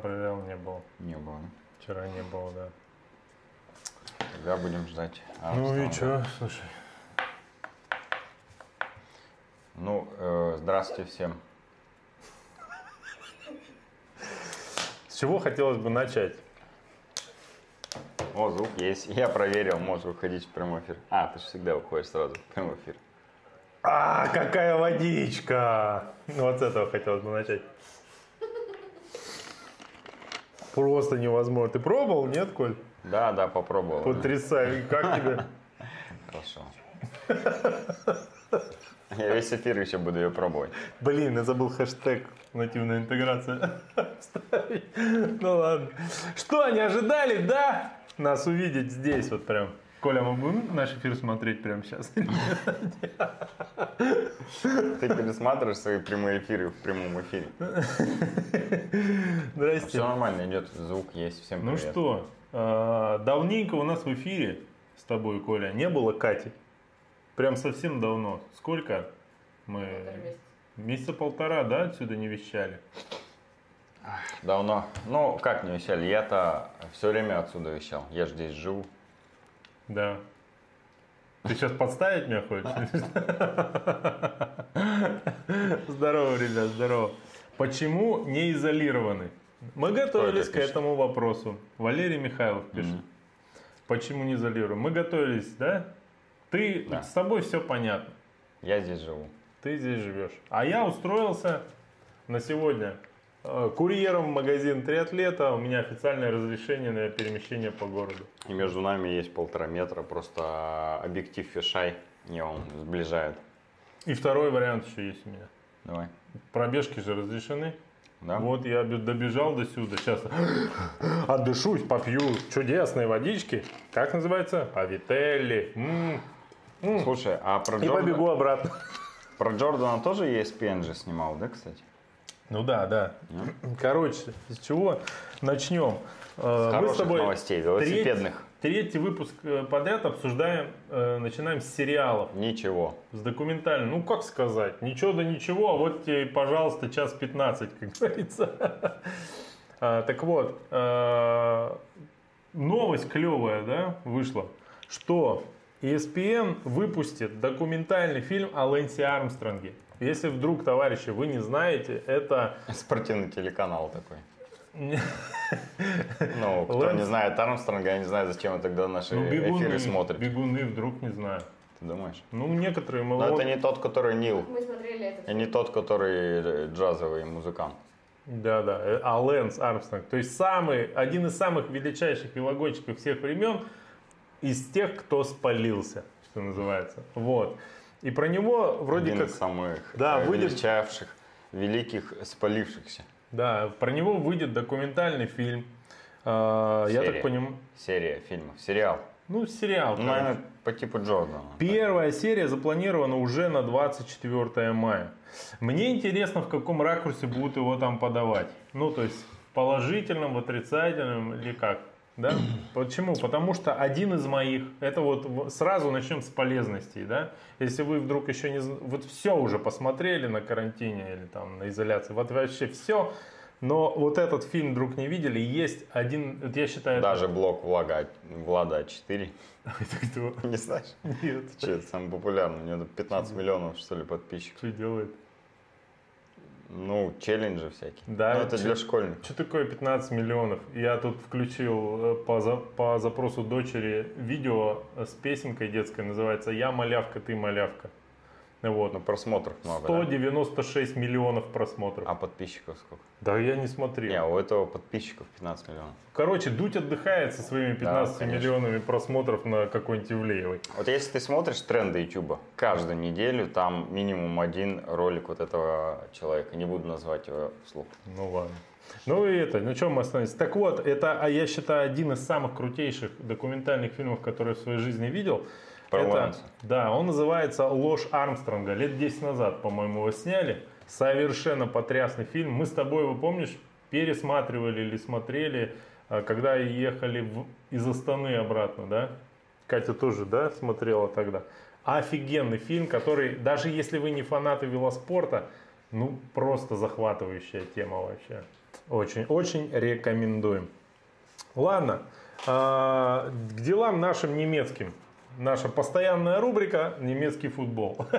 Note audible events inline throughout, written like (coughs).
проверял, не было. Не было. да? Вчера не было, да. Тогда будем ждать. Ну и Армстронга. что, слушай. Ну, э, здравствуйте всем. С чего хотелось бы начать? О, звук есть. Я проверил, можешь выходить в прямой эфир. А, ты же всегда выходишь сразу в прямой эфир. А, какая водичка! Ну, Вот с этого хотелось бы начать. Просто невозможно. Ты пробовал, нет, Коль? Да, да, попробовал. Потрясающе. Как тебе? Хорошо. Я весь эфир еще буду ее пробовать. Блин, я забыл хэштег нативная интеграция. Ну ладно. Что, не ожидали, да? Нас увидеть здесь вот прям. Коля, мы будем наш эфир смотреть прямо сейчас? Ты пересматриваешь свои прямые эфиры в прямом эфире. (laughs) Здрасте. Все нормально идет, звук есть. Всем Ну привет. что, а, давненько у нас в эфире с тобой, Коля, не было Кати. Прям совсем давно. Сколько мы... Полтора месяца. Месяца полтора, да, отсюда не вещали? Давно. Ну, как не вещали? Я-то все время отсюда вещал. Я же здесь живу. Да. Ты сейчас подставить меня хочешь? Здорово, ребят, здорово. Почему не изолированы? Мы готовились к этому вопросу. Валерий Михайлов пишет. Почему не изолируем? Мы готовились, да? Ты, Да. с тобой все понятно. Я здесь живу. Ты здесь живешь. А я устроился на сегодня курьером в магазин «Триатлета». У меня официальное разрешение на перемещение по городу. И между нами есть полтора метра. Просто объектив фишай. Не, он сближает. И второй вариант еще есть у меня. Давай. Пробежки же разрешены. Да? Вот я добежал до сюда. Сейчас (gasps) отдышусь, попью чудесной водички. Как называется? Авителли. М. М. Слушай, а про, И Джорда- побегу обратно. (laughs) про Джордана тоже ESPN же снимал, да, кстати? Ну да, да. Короче, с чего начнем? Э, Мы хороших с тобой новостей, велосипедных. Третий, третий выпуск э, подряд обсуждаем, э, начинаем с сериалов, Ничего. с документальным. Ну, как сказать, ничего да ничего, а вот тебе, пожалуйста, час 15, как говорится. (laughs) А, Так вот, э, новость клевая, да, вышла, что ESPN выпустит документальный фильм о Лэнсе Армстронге. Если вдруг, товарищи, вы не знаете, это Спортивный телеканал такой. Ну, кто не знает Армстронга, я не знаю, зачем тогда наши ну, эфиры смотрите. бегуны, вдруг не знаю. Ты думаешь? Ну, некоторые мы... Но это не тот, который Нил, Мы смотрели этот и не тот, который джазовый музыкант. Да, да, э, а Лэнс Армстронг, то есть самый, один из самых величайших велогонщиков всех времен, из тех, кто спалился, что называется. Вот. И про него вроде Один как, самых Да, э, выйдет- великих, спалившихся. да, про него выйдет документальный фильм. А, я Серия. так понимаю, Серия фильмов. Сериал. ну сериал. Ну, наверное, по типу Джордана. Первая серия запланирована уже на 24 мая. Мне интересно, в каком ракурсе будут его там подавать. Ну, то есть, в отрицательном или как. Да? Почему? Потому что один из моих, это вот сразу начнем с полезностей, да? Если вы вдруг еще не, вот все уже посмотрели на карантине или там на изоляции, вот вообще все, но вот этот фильм вдруг не видели, есть один, я считаю, это- Даже блог Влада, Влада 4. (laughs) это кто? Не знаешь? Нет, Че, это самый популярный. У него 15 миллионов, что ли, подписчиков. что делает? Ну, челленджи всякие. Да, Ну, это че- для школьников. Что такое 15 миллионов? Я тут включил э, по, за- по запросу дочери видео с песенкой детской, называется «Я малявка, ты малявка». Вот. Ну, просмотров много, да? 196 миллионов просмотров. А подписчиков сколько? Да я не смотрел. Не, у этого подписчиков 15 миллионов. Короче, Дудь отдыхает со своими 15 конечно. миллионами просмотров на какой-нибудь Ивлеевой. Вот если ты смотришь тренды Ютуба, каждую неделю там минимум один ролик вот этого человека. Не буду назвать его вслух. Ну ладно. Ну и это, на чем мы остановились? Так вот, это, а я считаю, один из самых крутейших документальных фильмов, которые я в своей жизни видел. Это-. Да, он называется «Ложь Армстронга». Лет 10 назад, по-моему, его сняли. Совершенно потрясный фильм. Мы с тобой, его помнишь, пересматривали или смотрели, а, когда ехали в- из Астаны обратно, да? Катя тоже, да, смотрела тогда. Офигенный фильм, который, даже если вы не фанаты велоспорта, Ну, просто захватывающая тема вообще. Очень, очень рекомендуем. Ладно, а, к делам нашим немецким. Наша постоянная рубрика «Немецкий футбол». (laughs)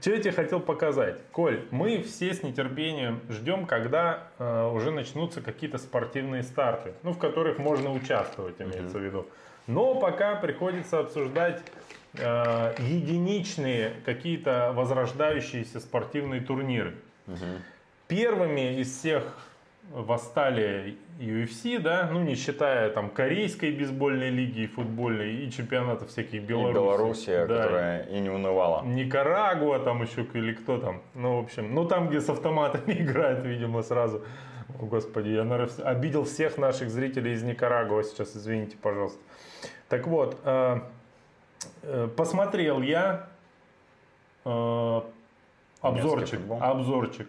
Что я тебе хотел показать? Коль, мы все с нетерпением ждем, когда э, уже начнутся какие-то спортивные старты, ну, в которых можно участвовать, имеется в виду. Но пока приходится обсуждать э, единичные какие-то возрождающиеся спортивные турниры. Первыми из всех восстали UFC, да, ну не считая там корейской бейсбольной лиги и футбольной и чемпионатов всяких Беларуси. И Белоруссия, да. которая и не унывала. Никарагуа там еще или кто там, ну в общем, ну там где с автоматами (laughs) играют, видимо, сразу. О, Господи, я наверное, обидел всех наших зрителей из Никарагуа сейчас, извините, пожалуйста. Так вот, э, э, посмотрел я э, обзорчик, обзорчик.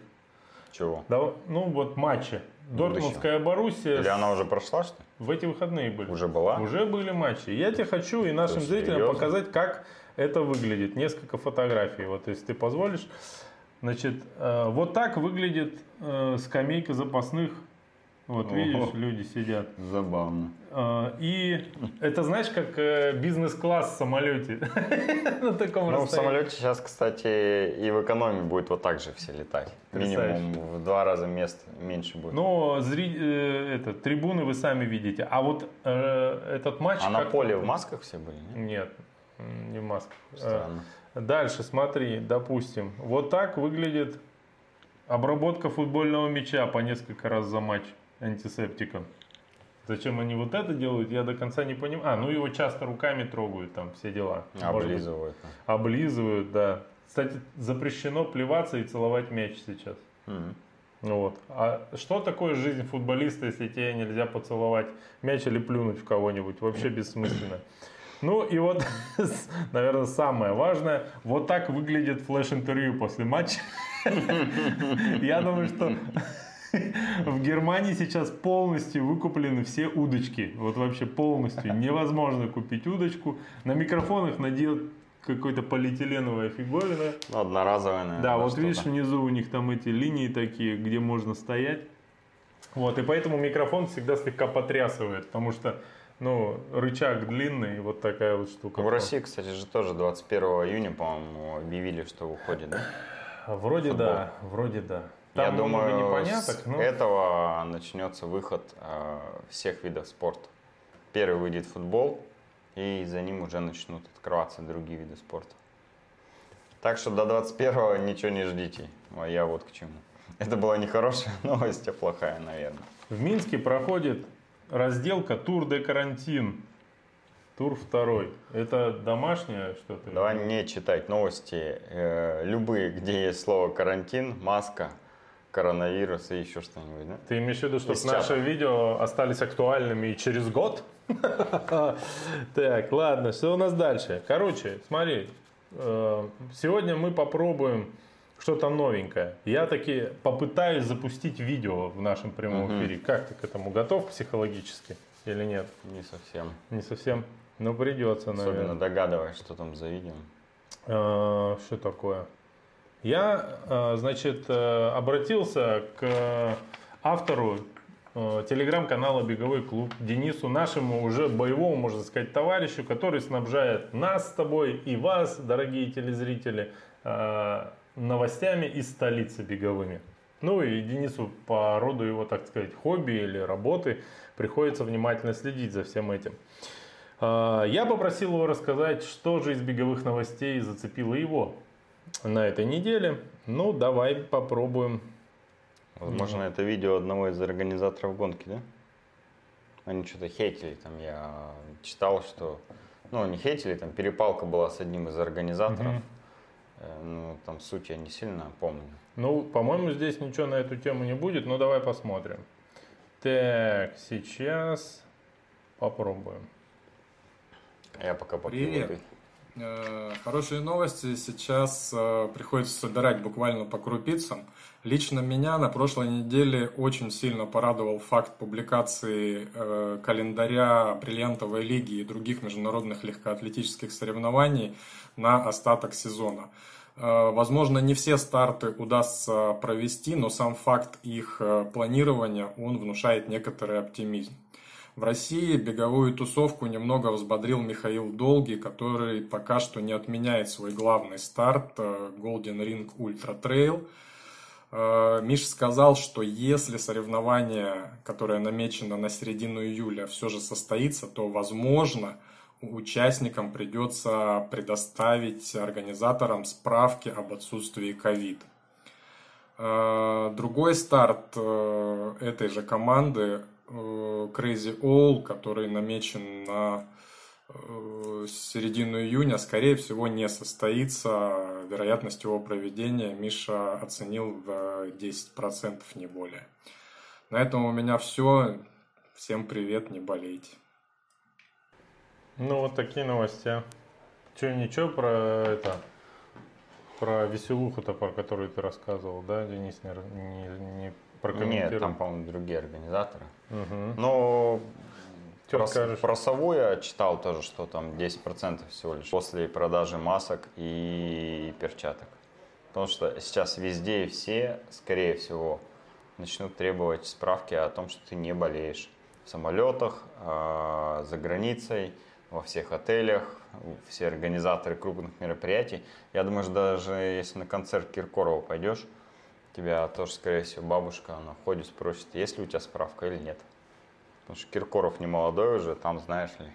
Чего? Да, ну вот матчи. Дортмундская Боруссия Или она уже прошла, что ли? в эти выходные были. Уже была? Уже были матчи. Я тебе хочу и нашим Что, зрителям серьезно? показать, как это выглядит. Несколько фотографий, вот если ты позволишь. Значит, э, вот так выглядит э, скамейка запасных. Вот Ого. видишь, люди сидят. Забавно. Э, И это знаешь, как э, бизнес-класс в самолете. (laughs) На таком Ну, в самолете сейчас, кстати, и в экономии будет вот так же все летать. Минимум в два раза мест меньше будет. Но э, это, трибуны вы сами видите. А вот э, этот матч... а на поле в масках все были? нет? Не в масках. Странно. Дальше, смотри, допустим, вот так выглядит обработка футбольного мяча по несколько раз за матч антисептиком. Зачем они вот это делают, я до конца не понимаю. А, ну его часто руками трогают, там все дела. Может быть, Облизывают. Облизывают, да. Кстати, запрещено плеваться и целовать мяч сейчас. Ну Вот. А что такое жизнь футболиста, если тебе нельзя поцеловать мяч или плюнуть в кого-нибудь? Вообще бессмысленно. Ну и вот, (laughs) наверное, самое важное, вот так выглядит флеш-интервью после матча. (laughs) Я думаю, что (laughs) в Германии сейчас полностью выкуплены все удочки. Вот вообще полностью. (laughs) Невозможно купить удочку. На микрофонах надел какой-то полиэтиленовая фиговина. Ну, одноразовая, наверное. Да, вот видишь, внизу у них там эти линии такие, где можно стоять. Вот, и поэтому микрофон всегда слегка потрясывает, потому что, ну, рычаг длинный, вот такая вот штука. В России, кстати, же тоже 21 июня, по-моему, объявили, что уходит, да? Вроде футбол. да, вроде да. Я Там много думаю, с но... этого начнется выход э, всех видов спорта. Первый выйдет футбол, и за ним уже начнут открываться другие виды спорта. Так что до 21-го ничего не ждите. А я вот к чему. Это была не хорошая (laughs) новость, а плохая, наверное. В Минске проходит разделка Тур де Карантин. Тур второй. Это домашнее что-то? Давай не читать новости. э, любые, где есть слово карантин, маска, коронавирус и еще что-нибудь, да? Ты имеешь в виду, что Из наши видео остались актуальными и через год? (laughs) Так, ладно, что у нас дальше? Короче, смотри, э, сегодня мы попробуем что-то новенькое. Я таки попытаюсь запустить видео в нашем прямом эфире. Как ты к этому готов психологически или нет? Не совсем. Не совсем. Но придется, Особенно наверное. догадываясь, что там за видео. Э, Что такое? Я, э, значит, э, обратился к автору э, телеграм-канала «Беговой клуб» Денису, нашему уже боевому, можно сказать, товарищу, который снабжает нас с тобой и вас, дорогие телезрители, новостями из столицы беговыми. Ну и Денису по роду его, так сказать, хобби или работы приходится внимательно следить за всем этим. Я попросил его рассказать, что же из беговых новостей зацепило его на этой неделе. Ну, давай попробуем. Возможно, это видео одного из организаторов гонки, да? Они что-то хейтили, там я читал, что... Ну, не хейтили, там перепалка была с одним из организаторов. Э, Ну, там суть я не сильно помню. Ну, по-моему, здесь ничего на эту тему не будет, но давай посмотрим. Так, сейчас попробуем. Я пока пока Привет. Э, Хорошие новости сейчас э, приходится собирать буквально по крупицам. Лично меня на прошлой неделе очень сильно порадовал факт публикации э, календаря бриллиантовой лиги и других международных легкоатлетических соревнований на остаток сезона. Э, возможно, не все старты удастся провести, но сам факт их э, планирования, он внушает некоторый оптимизм. В России беговую тусовку немного взбодрил Михаил Долгий, который пока что не отменяет свой главный старт э, Golden Ring Ultra Trail. Миша сказал, что если соревнование, которое намечено на середину июля, все же состоится, то, возможно, участникам придется предоставить организаторам справки об отсутствии ковид. Э, другой старт э, этой же команды э, Crazy All, который намечен на середину июня, скорее всего, не состоится. Вероятность его проведения Миша оценил в 10%, не более. На этом у меня все. Всем привет, не болейте. Ну, вот такие новости. Че, ничего про это, про веселуху-то, про которую ты рассказывал, да, Денис, не, не, не прокомментировал? Нет, там, по-моему, другие организаторы. Угу. Но Что про, скажешь? про сову я читал тоже, что там 10% всего лишь после продажи масок и перчаток. Потому что сейчас везде все, скорее всего, начнут требовать справки о том, что ты не болеешь. В самолетах, а, за границей – во всех отелях, все организаторы крупных мероприятий. Я думаю, что даже если на концерт Киркорова пойдешь, тебя тоже, скорее всего, бабушка на входе спросит, есть ли у тебя справка или нет. Потому что Киркоров не молодой уже, там знаешь ли.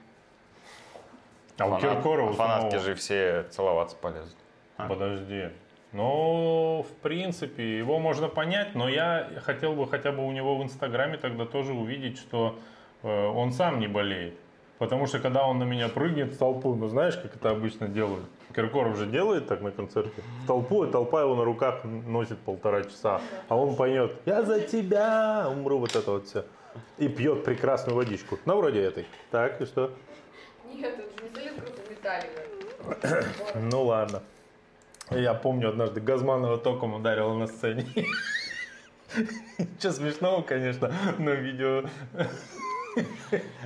А Фанат, у Киркорова Фанатки самого... же все целоваться полезут. А? Подожди. Ну, в принципе, его можно понять, но я хотел бы хотя бы у него в Инстаграме тогда тоже увидеть, что э, он сам не болеет. Потому что когда он на меня прыгнет в толпу, ну знаешь, как это обычно делают? Киркоров же делает так на концерте. В толпу, и толпа его на руках носит полтора часа. А он поет «Я за тебя умру», вот это вот все. И пьет прекрасную водичку. Ну, вроде этой. Так, и что? Нет, это же не солид группы Металлика. (clears throat) Ну, ладно. Я помню, однажды Газманова током ударила на сцене. (laughs) Что смешного, конечно, но видео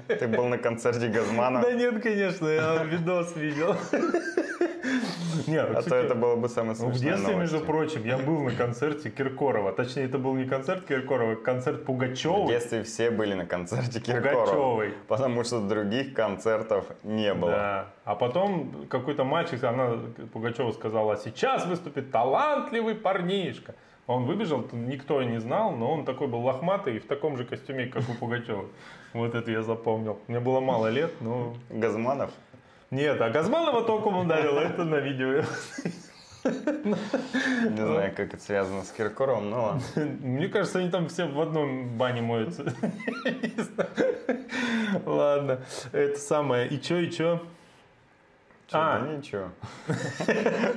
ты был на концерте Газмана? Да нет, конечно, я видос видел. Нет, а то это было бы самое смешное В детстве, между прочим, я был на концерте Киркорова. Точнее, это был не концерт Киркорова, а концерт Пугачевой. В детстве все были на концерте Киркорова. Пугачевой. Потому что других концертов не было. Да. А потом какой-то мальчик, она Пугачева сказала, а сейчас выступит талантливый парнишка. Он выбежал, никто не знал, но он такой был лохматый и в таком же костюме, как у Пугачева. (laughs) Вот это я запомнил. Мне было мало лет, но... Газманов? Нет, а Газманова током ударил, это на видео. Не знаю, как это связано с Киркоровым, но ладно. Мне кажется, они там все в одном бане моются. (laughs) Ладно, это самое. И чё, и чё? А, да ничего. (laughs)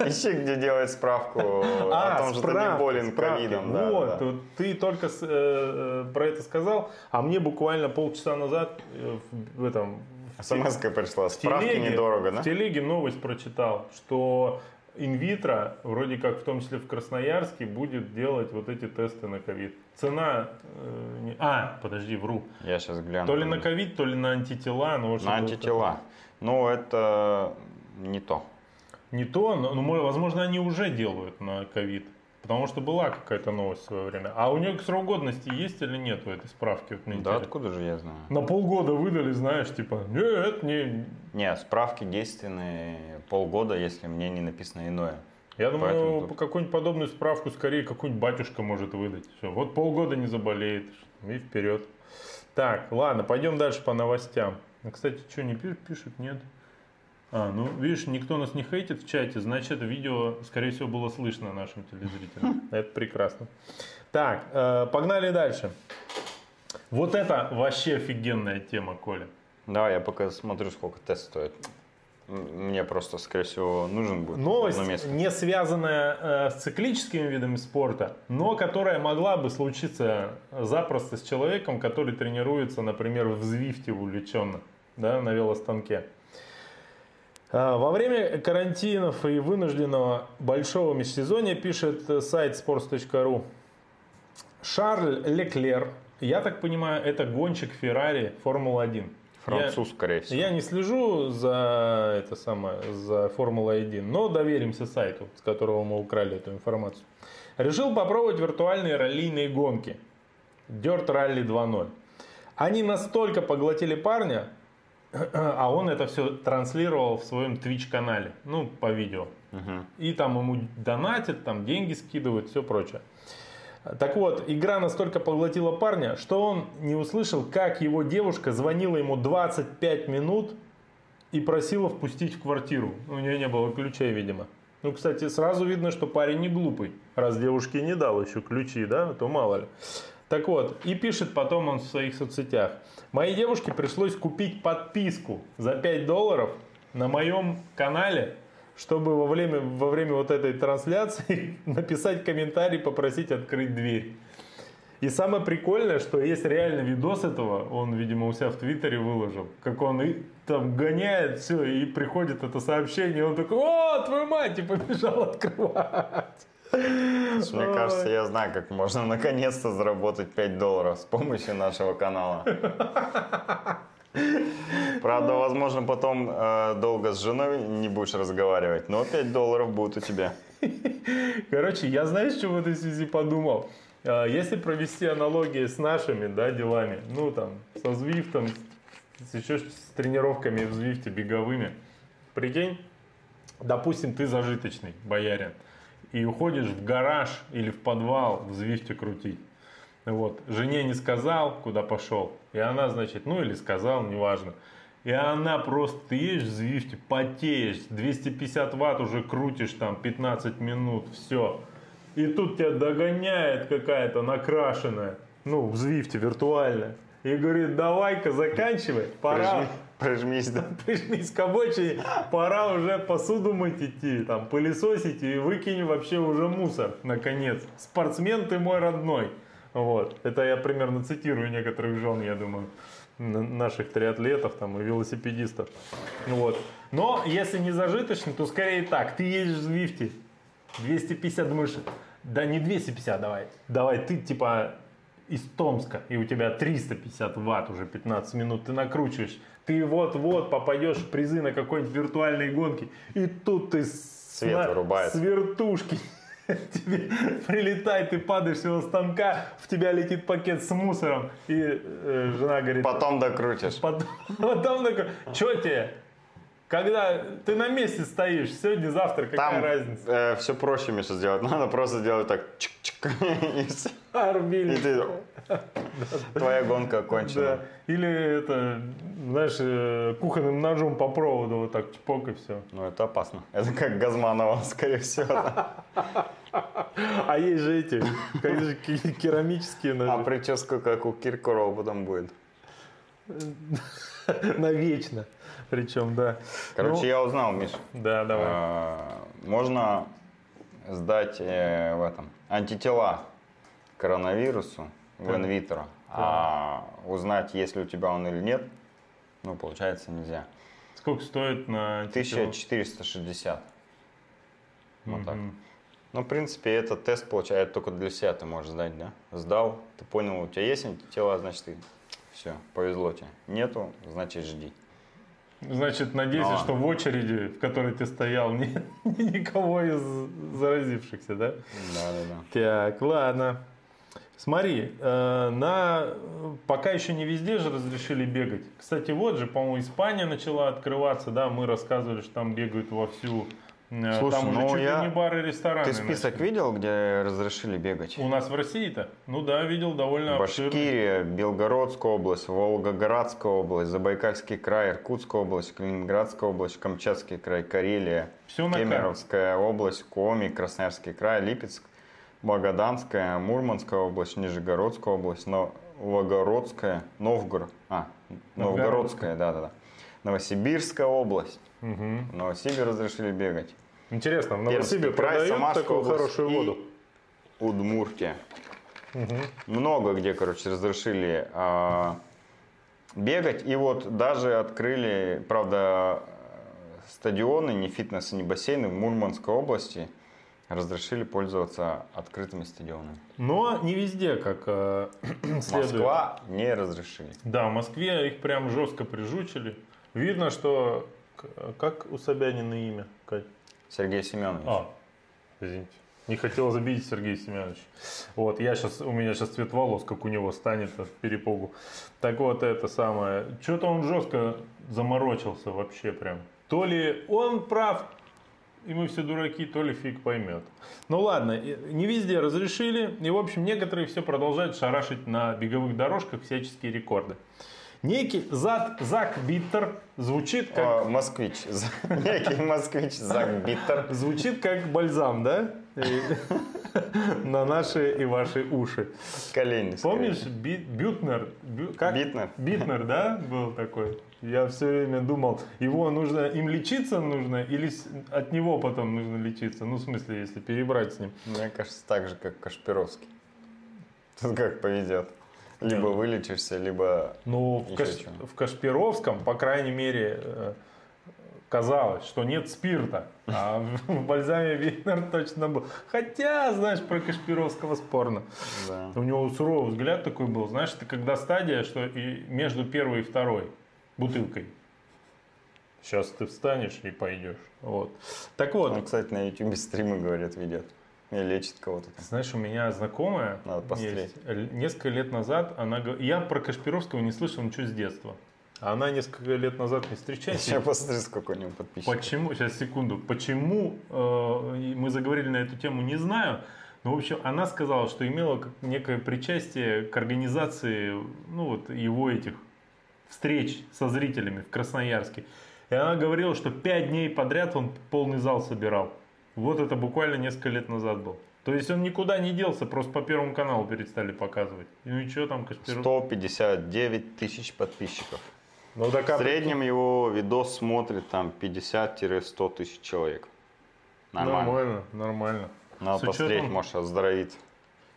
Ищи, где делать справку а, о том, что ты не болен ковидом. Вот, ты только э, про это сказал, а мне буквально полчаса назад э, в этом... смс пришла, справки недорого, да? В телеге новость прочитал, что инвитро, вроде как в том числе в Красноярске, будет делать вот эти тесты на ковид. Цена... Э, не, а, подожди, вру. Я сейчас гляну. То ли на ковид, то ли на антитела. Но на антитела. Ну, это не то. Не то, но, ну, возможно, они уже делают на ковид. Потому что была какая-то новость в свое время. А у нее срок годности есть или нет у этой справки? Вот да откуда же я знаю? На полгода выдали, знаешь, типа, нет, не... Не, справки действенные полгода, если мне не написано иное. Я думаю, тут... какую-нибудь подобную справку скорее какой-нибудь батюшка может выдать. Все, вот полгода не заболеет и вперед. Так, ладно, пойдем дальше по новостям. Кстати, что, не? Пишут, нет. А, ну, видишь, никто нас не хейтит в чате, значит, видео, скорее всего, было слышно нашим телезрителям. (laughs) Это прекрасно. Так, э, погнали дальше. Вот это вообще офигенная тема, Коля. Да, я пока смотрю, сколько тест стоит. Мне просто, скорее всего, нужен будет Новость, не связанная э, с циклическими видами спорта, но которая могла бы случиться запросто с человеком, который тренируется, например, в Звифте увлеченно, да, на велостанке. А, во время карантинов и вынужденного большого межсезонья, пишет сайт sports.ru, Шарль Леклер, я так понимаю, это гонщик Феррари Формула-1. Француз, скорее всего. Я не слежу за это самое, за Формулой-1, но доверимся сайту, с которого мы украли эту информацию. Решил попробовать виртуальные раллийные гонки. Dirt Rally 2.0. Они настолько поглотили парня, а он это все транслировал в своем Twitch канале, ну, по видео. Мгм. И там ему донатят, там деньги скидывают, все прочее. Так вот, игра настолько поглотила парня, что он не услышал, как его девушка звонила ему 25 минут и просила впустить в квартиру. У нее не было ключей, видимо. Ну, кстати, сразу видно, что парень не глупый. Раз девушке не дал еще ключи, да, то мало ли. Так вот, и пишет потом он в своих соцсетях. Моей девушке пришлось купить подписку за 5 долларов на моем канале, чтобы во время, во время вот этой трансляции (laughs) написать комментарий, попросить открыть дверь. И самое прикольное, что есть реально видос этого, он, видимо, у себя в Твиттере выложил, как он и там гоняет все, и приходит это сообщение, и он такой, о, твою мать, и побежал (laughs) открывать. Мне кажется, я знаю, как можно наконец-то заработать 5 долларов с помощью нашего канала. Правда, возможно, потом э, долго с женой не будешь разговаривать, но 5 долларов будет у тебя. Короче, я знаешь, что в этой связи подумал? А, Если провести аналогии с нашими да, делами, ну там, со Звифтом, еще с тренировками в Звифте беговыми, прикинь, допустим, ты зажиточный боярин, и уходишь в гараж или в подвал в Звифте крутить. Вот. Жене не сказал, куда пошел. И она, значит, ну или сказал, неважно. И она просто, ты едешь в Звифте, потеешь, 250 ватт уже крутишь там 15 минут, все. И тут тебя догоняет какая-то накрашенная, ну, в Звифте виртуальная. И говорит, давай-ка заканчивай, пора. Прижми- Прижмись, да. (laughs) Прижмись к обочине, пора уже посуду мыть идти, там, пылесосить и выкинь вообще уже мусор, наконец. Спортсмен ты мой родной. Вот. Это я примерно цитирую некоторых жен, я думаю, наших триатлетов там и велосипедистов. Вот. Но если не зажиточный, то скорее так. Ты едешь в Звифте, 250 думаешь, да не 250 давай. Давай ты типа из Томска, и у тебя 350 ватт уже 15 минут, ты накручиваешь, ты вот-вот попадешь в призы на какой-нибудь виртуальной гонке, и тут ты Свет на- вырубается. с вертушки (laughs) тебе прилетает, ты падаешь с его станка, в тебя летит пакет с мусором, и э, жена говорит, Потом докрутишь. Потом, потом такой, что тебе? Когда ты на месте стоишь, сегодня, завтра, какая Там разница? все проще, Миша, сделать. (laughs) Надо просто делать так. чик-чик, (laughs) И ты- Твоя гонка окончена. Да. Или это, знаешь, э, кухонным ножом по проводу вот так чпок и все. Ну, это опасно. Это как Газманова, (laughs) скорее всего. А есть же эти, как же ки- керамические А ножи. прическа, как у Киркорова потом будет. (laughs) Навечно. Причем, да. Короче, Ну, я узнал, Миш. Да, давай. а, Можно сдать э, в этом антитела коронавирусу в инвитро, а узнать, есть ли у тебя он или нет, ну, получается, нельзя. Сколько стоит на антитела? 1460. Вот так. Мгм. Ну, в принципе, этот тест, получается, только для себя ты можешь сдать, да? Сдал, ты понял, у тебя есть антитела, значит, ты все, повезло тебе. Нету, значит, жди. Значит, надейся, Ну, что в очереди, в которой ты стоял, (laughs) нет никого из заразившихся, да? Да-да-да. Так, ладно. Смотри, э, на пока еще не везде же разрешили бегать. Кстати, вот же, по-моему, Испания начала открываться, да, мы рассказывали, что там бегают вовсю. Э, Слушай, там уже ну чуть ли я- не бары, рестораны. Ты список начали. видел, где разрешили бегать? У нас в России-то? Ну да, видел довольно обширный. Башкирия, Белгородская область, Волгоградская область, Забайкальский край, Иркутская область, Калининградская область, Камчатский край, Карелия, на карте. Кемеровская область, Коми, Красноярский край, Липецк, Магаданская, Мурманская область, Нижегородская область, Новгородская, Новгород, а, Новгородская, да-да-да, Новосибирская область. Мгм. В Новосибирске разрешили бегать. Интересно, в Новосибе продают Самарская такую область хорошую воду? Удмуртия. Много где, короче, разрешили а, бегать. И вот даже открыли, правда, стадионы, не фитнес, не бассейны в Мурманской области. разрешили пользоваться открытыми стадионами. Но не везде, как э, (clears throat) следует. Москва не разрешили. Да, в Москве их прям жестко прижучили. Видно, что... Как у Собянина имя, Кать? Сергей Семенович. А, извините. Не хотел забить Сергей Семенович. Вот, я сейчас, у меня сейчас цвет волос, как у него станет от перепугу. Так вот, это самое. Что-то он жестко заморочился вообще прям. То ли он прав, и мы все дураки, то ли фиг поймет. Ну ладно, не везде разрешили. И, в общем, некоторые все продолжают шарашить на беговых дорожках всяческие рекорды. Некий Зак, Зак Биттер звучит как... О, москвич. (laughs) Некий москвич Зак Биттер. Звучит как бальзам, да? (laughs) На наши и ваши уши. Колени. Помнишь, Бютнер? Бю- как? Битнер. Битнер, да, был такой? Я все время думал, его нужно, им лечиться нужно или от него потом нужно лечиться? Ну, в смысле, если перебрать с ним. Мне кажется, так же, как Кашпировский. Тут (laughs) как поведет. Либо вылечишься, либо... Ну, в, Каш- в Кашпировском, по крайней мере, э, казалось, что нет спирта. А (laughs) в бальзаме Битнер точно был. Хотя, знаешь, про Кашпировского спорно. Да. У него суровый взгляд такой был. Знаешь, это когда стадия, что и между первой и второй бутылкой. Сейчас ты встанешь и пойдешь. Вот. Так вот, Он, кстати, на YouTube стримы, говорят, ведет. И лечит кого-то. знаешь, у меня знакомая Надо посмотреть. есть. Несколько лет назад она Я про Кашпировского не слышал ничего с детства. А она несколько лет назад не встречается. Сейчас посмотри, сколько у него подписчиков. Почему, сейчас секунду, почему э, мы заговорили на эту тему, не знаю. Но, в общем, она сказала, что имела некое причастие к организации, ну, вот, его этих встреч со зрителями в Красноярске. И она говорила, что пять дней подряд он полный зал собирал. Вот это буквально несколько лет назад был. То есть он никуда не делся, просто по Первому каналу перестали показывать. Ну и что там, Кашпиров? 159 тысяч подписчиков. Ну, так, В среднем его видос смотрит там 50-100 тысяч человек. Нормально. Нормально, нормально. Надо С посмотреть, учетом- может оздоровиться.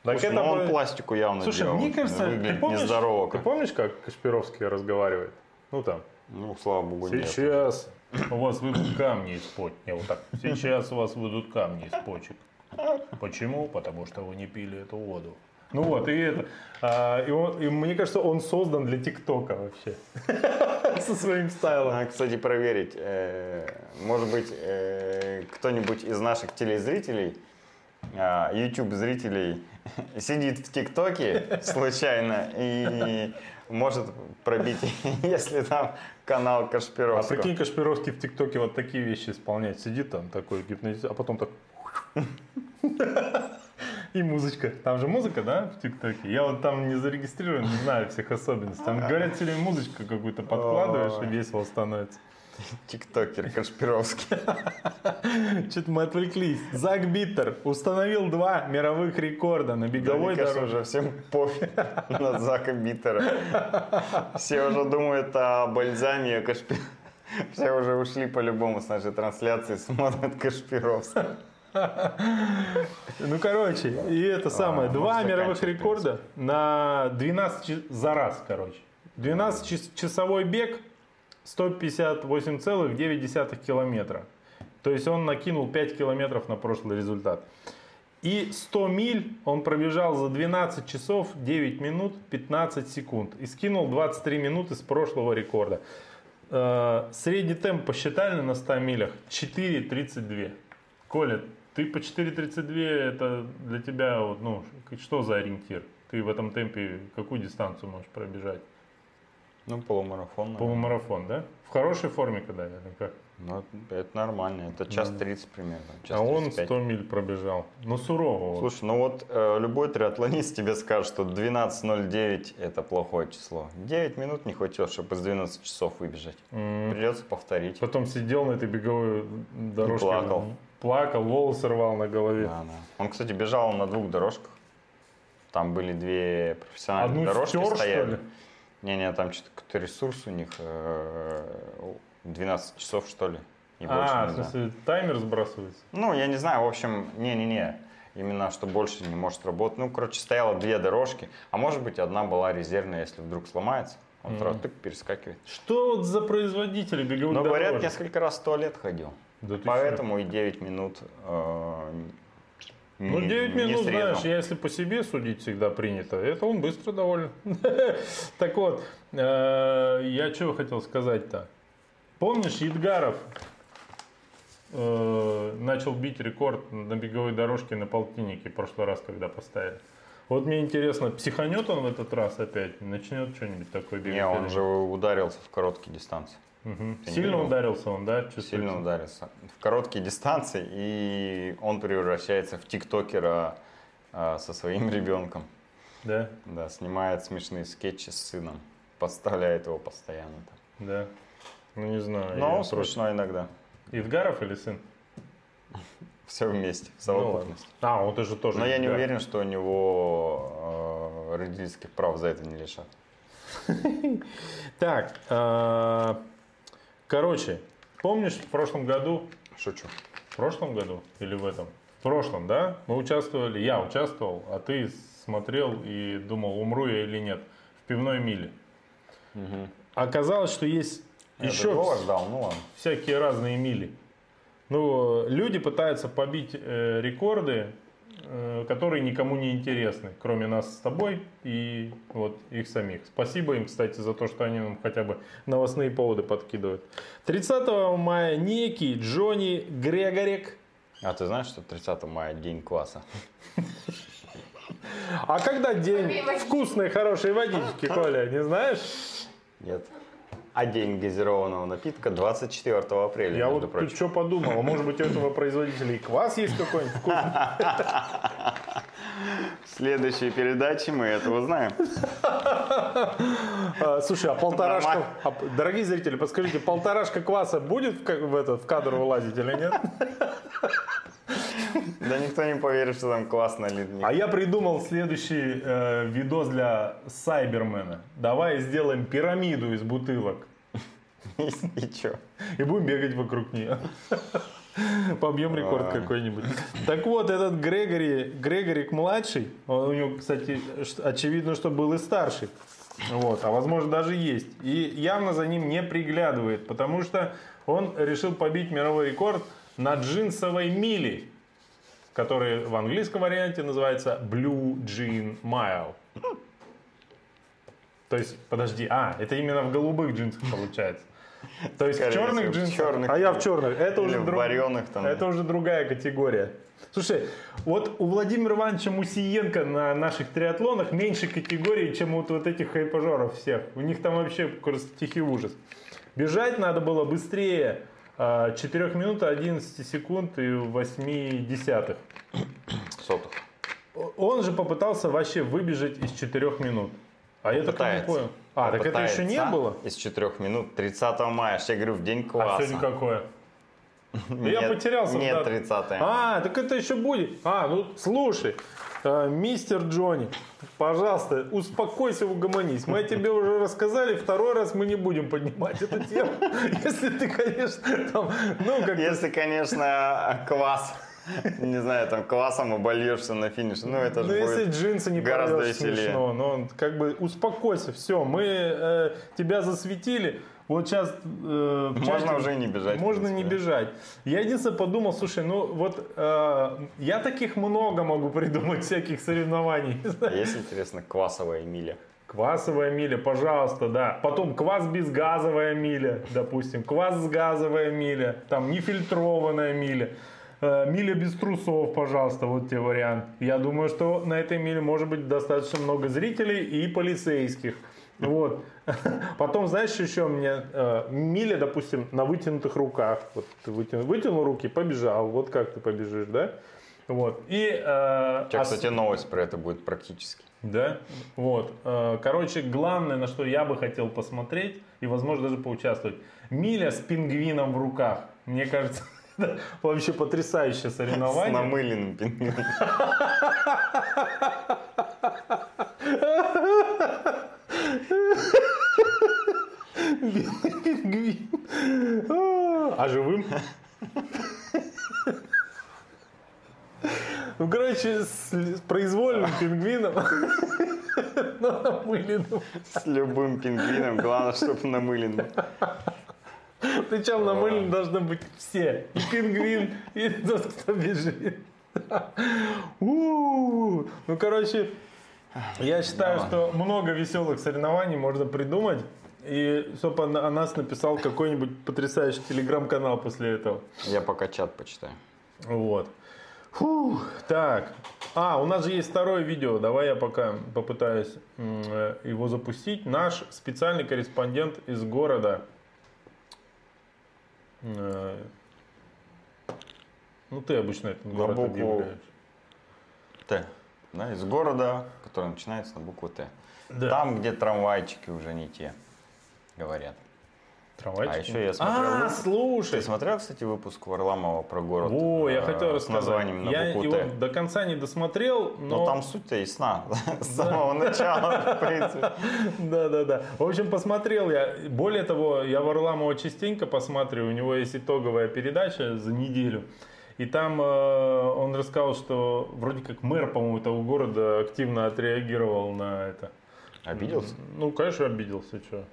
Так Слушай, это ну он пластику явно Слушай, делал. мне кажется, ты Выглядит помнишь, нездорово. ты помнишь, как Кашпировский разговаривает? Ну там, Ну, слава богу, нет. сейчас у вас выйдут камни из почек. Не, вот так. Сейчас у вас выйдут камни из почек. Почему? Потому что вы не пили эту воду. Ну вот, и это. а, и, он- и мне кажется, он создан для ТикТока вообще. (laughs) Со своим стайлом. Кстати, проверить. э, Может быть, э, кто-нибудь из наших телезрителей, а, YouTube-зрителей, (laughs) сидит в ТикТоке случайно и может пробить, (laughs) если там канал А Кашпировского. прикинь, Кашпировский в ТикТоке вот такие вещи исполняет. Сидит там такой гипнотиз, а потом так... (laughs) И музычка. Там же музыка, да, в ТикТоке? Я вот там не зарегистрирован, не знаю всех особенностей. Там говорят, все время музычку какую-то подкладываешь, и весело становится. Тиктокер Кашпировский. (laughs) Что-то мы отвлеклись. Зак Биттер установил два мировых рекорда на Да, беговой кажется, дороге. уже всем пофиг (laughs) на Зака Биттера. Все уже думают о бальзаме, о Кашпи... (laughs) Все уже ушли по-любому с нашей трансляции, смотрят Кашпировского. Ну, короче, и это самое, А, два можно мировых рекорда на 12 часов за раз, короче. 12-часовой бег 158,9 километра. То есть он накинул 5 километров на прошлый результат. И 100 миль он пробежал за 12 часов 9 минут 15 секунд. И скинул 23 минуты с прошлого рекорда. Э, Средний темп посчитали на 100 милях 4.32. Коля, ты по 4.32 это для тебя, ну, что за ориентир? Ты в этом темпе какую дистанцию можешь пробежать? Ну, полумарафон. наверное. Полумарафон, да? В хорошей форме когда или как? Ну, это нормально. Это час 30 примерно. Час а он 35. 100 миль пробежал. Ну, сурово. Слушай, ну вот э, любой триатлонист (laughs) тебе скажет, что 12.09 это плохое число. 9 минут не хватило, чтобы из 12 часов выбежать. М. Придется повторить. Потом сидел на этой беговой дорожке. плакал. Плакал, волосы рвал на голове. Да, да. Он, кстати, бежал на двух дорожках. Там были две профессиональные Одну дорожки стер, что стояли. ли? Не-не, там что-то какой-то ресурс у них э, 12 часов, что ли. И больше А, в нельзя. смысле, таймер сбрасывается? Ну, я не знаю, в общем, не-не-не. Именно, что больше не может работать. Ну, короче, стояло две дорожки. А может быть, одна была резервная, если вдруг сломается. Он сразу тык, перескакивает. Что вот за производители беговых Но говорят, дорожек? несколько раз в туалет ходил. Да Поэтому и 9 минут э, Ну, не- 9 не минут, срезал. знаешь, если по себе судить всегда принято, это он быстро довольно. (laughs) Так вот, э, я чего хотел сказать-то? Помнишь, Едгаров э, начал бить рекорд на беговой дорожке на полтиннике в прошлый раз, когда поставили? Вот мне интересно, психанет он в этот раз опять? Начнет что-нибудь такое бегать? Не, он же ударился в короткие дистанции. Не Сильно ударился он, да? Сильно ударился. В короткие дистанции, и он превращается в тиктокера а, со своим (laughs) ребенком. Да, Да, снимает смешные скетчи с сыном. Подставляет его постоянно. там. да. Ну, не знаю. Но смешно иногда. Идгаров или сын? (laughs) Все вместе, в Ну, совокупности. А, он тоже тоже. Но я не уверен, что у него э, родительских прав за это не лишат. (laughs) Так, э, короче, помнишь в прошлом году, Шучу. в прошлом году или в этом? В прошлом, да? Мы участвовали, я участвовал, а ты смотрел и думал, умру я или нет, в пивной миле. Оказалось, что есть Я еще другого ждал, ну ладно. всякие разные мили. Ну, люди пытаются побить э, рекорды, э, которые никому не интересны, кроме нас с тобой и вот их самих. Спасибо им, кстати, за то, что они нам хотя бы новостные поводы подкидывают. 30 мая некий Джонни Грегорик. А ты знаешь, что 30 мая день класса? А когда день вкусной, хорошей водички, (laughs) Коля, не знаешь? Нет. А день газированного напитка 24 апреля, Я вот прочим. что подумал, а может быть у этого производителя и квас есть какой-нибудь вкусный? (laughs) В следующей передаче мы это узнаем. А, Слушай, а полторашка... А, дорогие зрители, подскажите, полторашка кваса будет в, этот, в кадр вылазить или нет? Да никто не поверит, что там классно. А я придумал следующий э, видос для Сайбермена. Давай сделаем пирамиду из бутылок (laughs) И чё? и будем бегать вокруг нее. Побьем рекорд А. какой-нибудь. Так вот, этот Грегори, Грегорик младший, он у него, кстати, очевидно, что был и старший. Вот, а возможно даже есть. И явно за ним не приглядывает, потому что он решил побить мировой рекорд на джинсовой мили, который в английском варианте называется Blue Jean Mile. То есть, подожди, а, это именно в голубых джинсах получается. То есть в Скорее черных всего, в джинсах, черных. а я в черных. Это уже в друг- варёных там. Это уже другая категория. Слушай, вот у Владимира Ивановича Мусиенко на наших триатлонах меньше категорий, чем вот, вот этих хайпажоров всех. У них там вообще просто тихий ужас. Бежать надо было быстрее. 4 минуты 11 секунд и 8 десятых. Сотых. Он же попытался вообще выбежать из 4 минут. А я так не понял. А, так это еще не было? Из 4 минут 30 мая. Я говорю, в день А класса. сегодня какое? (laughs) Я потерялся. Нет, датах. 30 А, так это еще будет. А, ну слушай, мистер Джонни, пожалуйста, успокойся, угомонись. Мы тебе уже рассказали, второй раз мы не будем поднимать эту тему. Если ты, конечно, там, ну, как Если, конечно, квас, не знаю, там квасом обольешься на финише, ну это Ну, же если будет джинсы не гораздо веселее. смешно. Но как бы успокойся, все, мы э, тебя засветили. Вот сейчас... э, Можно чате- уже не бежать, Можно не бежать. Я единственное подумал, слушай, ну вот э, я таких много могу придумать всяких соревнований. Знаю. (laughs) Есть, интересно, квасовая миля. Квасовая миля, пожалуйста, да. Потом квас безгазовая миля, допустим. Квас с газовая миля. Там нефильтрованная миля. Э, Миля без трусов, пожалуйста, вот тебе вариант. Я думаю, что на этой миле может быть достаточно много зрителей и полицейских. Вот. (laughs) Потом, знаешь, еще у меня э, миля, допустим, на вытянутых руках. Вот ты вытянул, вытянул руки, побежал. Вот как ты побежишь, да? Вот. И, э, ос- кстати, новость про это будет практически. да, вот. Э, Короче, главное, на что я бы хотел посмотреть и, возможно, даже поучаствовать. Миля с пингвином в руках. Мне кажется, (laughs) это вообще потрясающее С соревнование. намыленным пингвином. (laughs) Белый пингвин. А, живым? Ну, короче, с произвольным пингвином, (laughs) но намыленным. С любым пингвином, главное, чтобы намыленным. Причем намылены должны быть все. И пингвин, и тот, кто бежит. Ну, короче, я считаю, что много веселых соревнований можно придумать. И чтобы о нас написал какой-нибудь потрясающий телеграм-канал после этого. Я пока чат почитаю. Вот. Фух, так. А, у нас же есть второе видео. Давай я пока попытаюсь его запустить. Наш специальный корреспондент из города. э, Ну, ты обычно этот На город букву объявляешь. Т. Да, из города, который начинается на букву Т. Да. Там, где трамвайчики уже не те, говорят. Трамвайчики? А еще я смотрел А, выпуск. слушай. Ты смотрел, кстати, выпуск Варламова про город? О, я э, хотел рассказать. названием на я его до конца не досмотрел, но... Но там суть-то ясна. (laughs) С самого начала, в принципе. Да, да, да. В общем, посмотрел я. Более того, я Варламова частенько посматриваю. У него есть итоговая передача за неделю. И там э, он рассказал, что вроде как мэр, по-моему, этого города активно отреагировал на это. Обиделся? Ну, конечно, обиделся, что.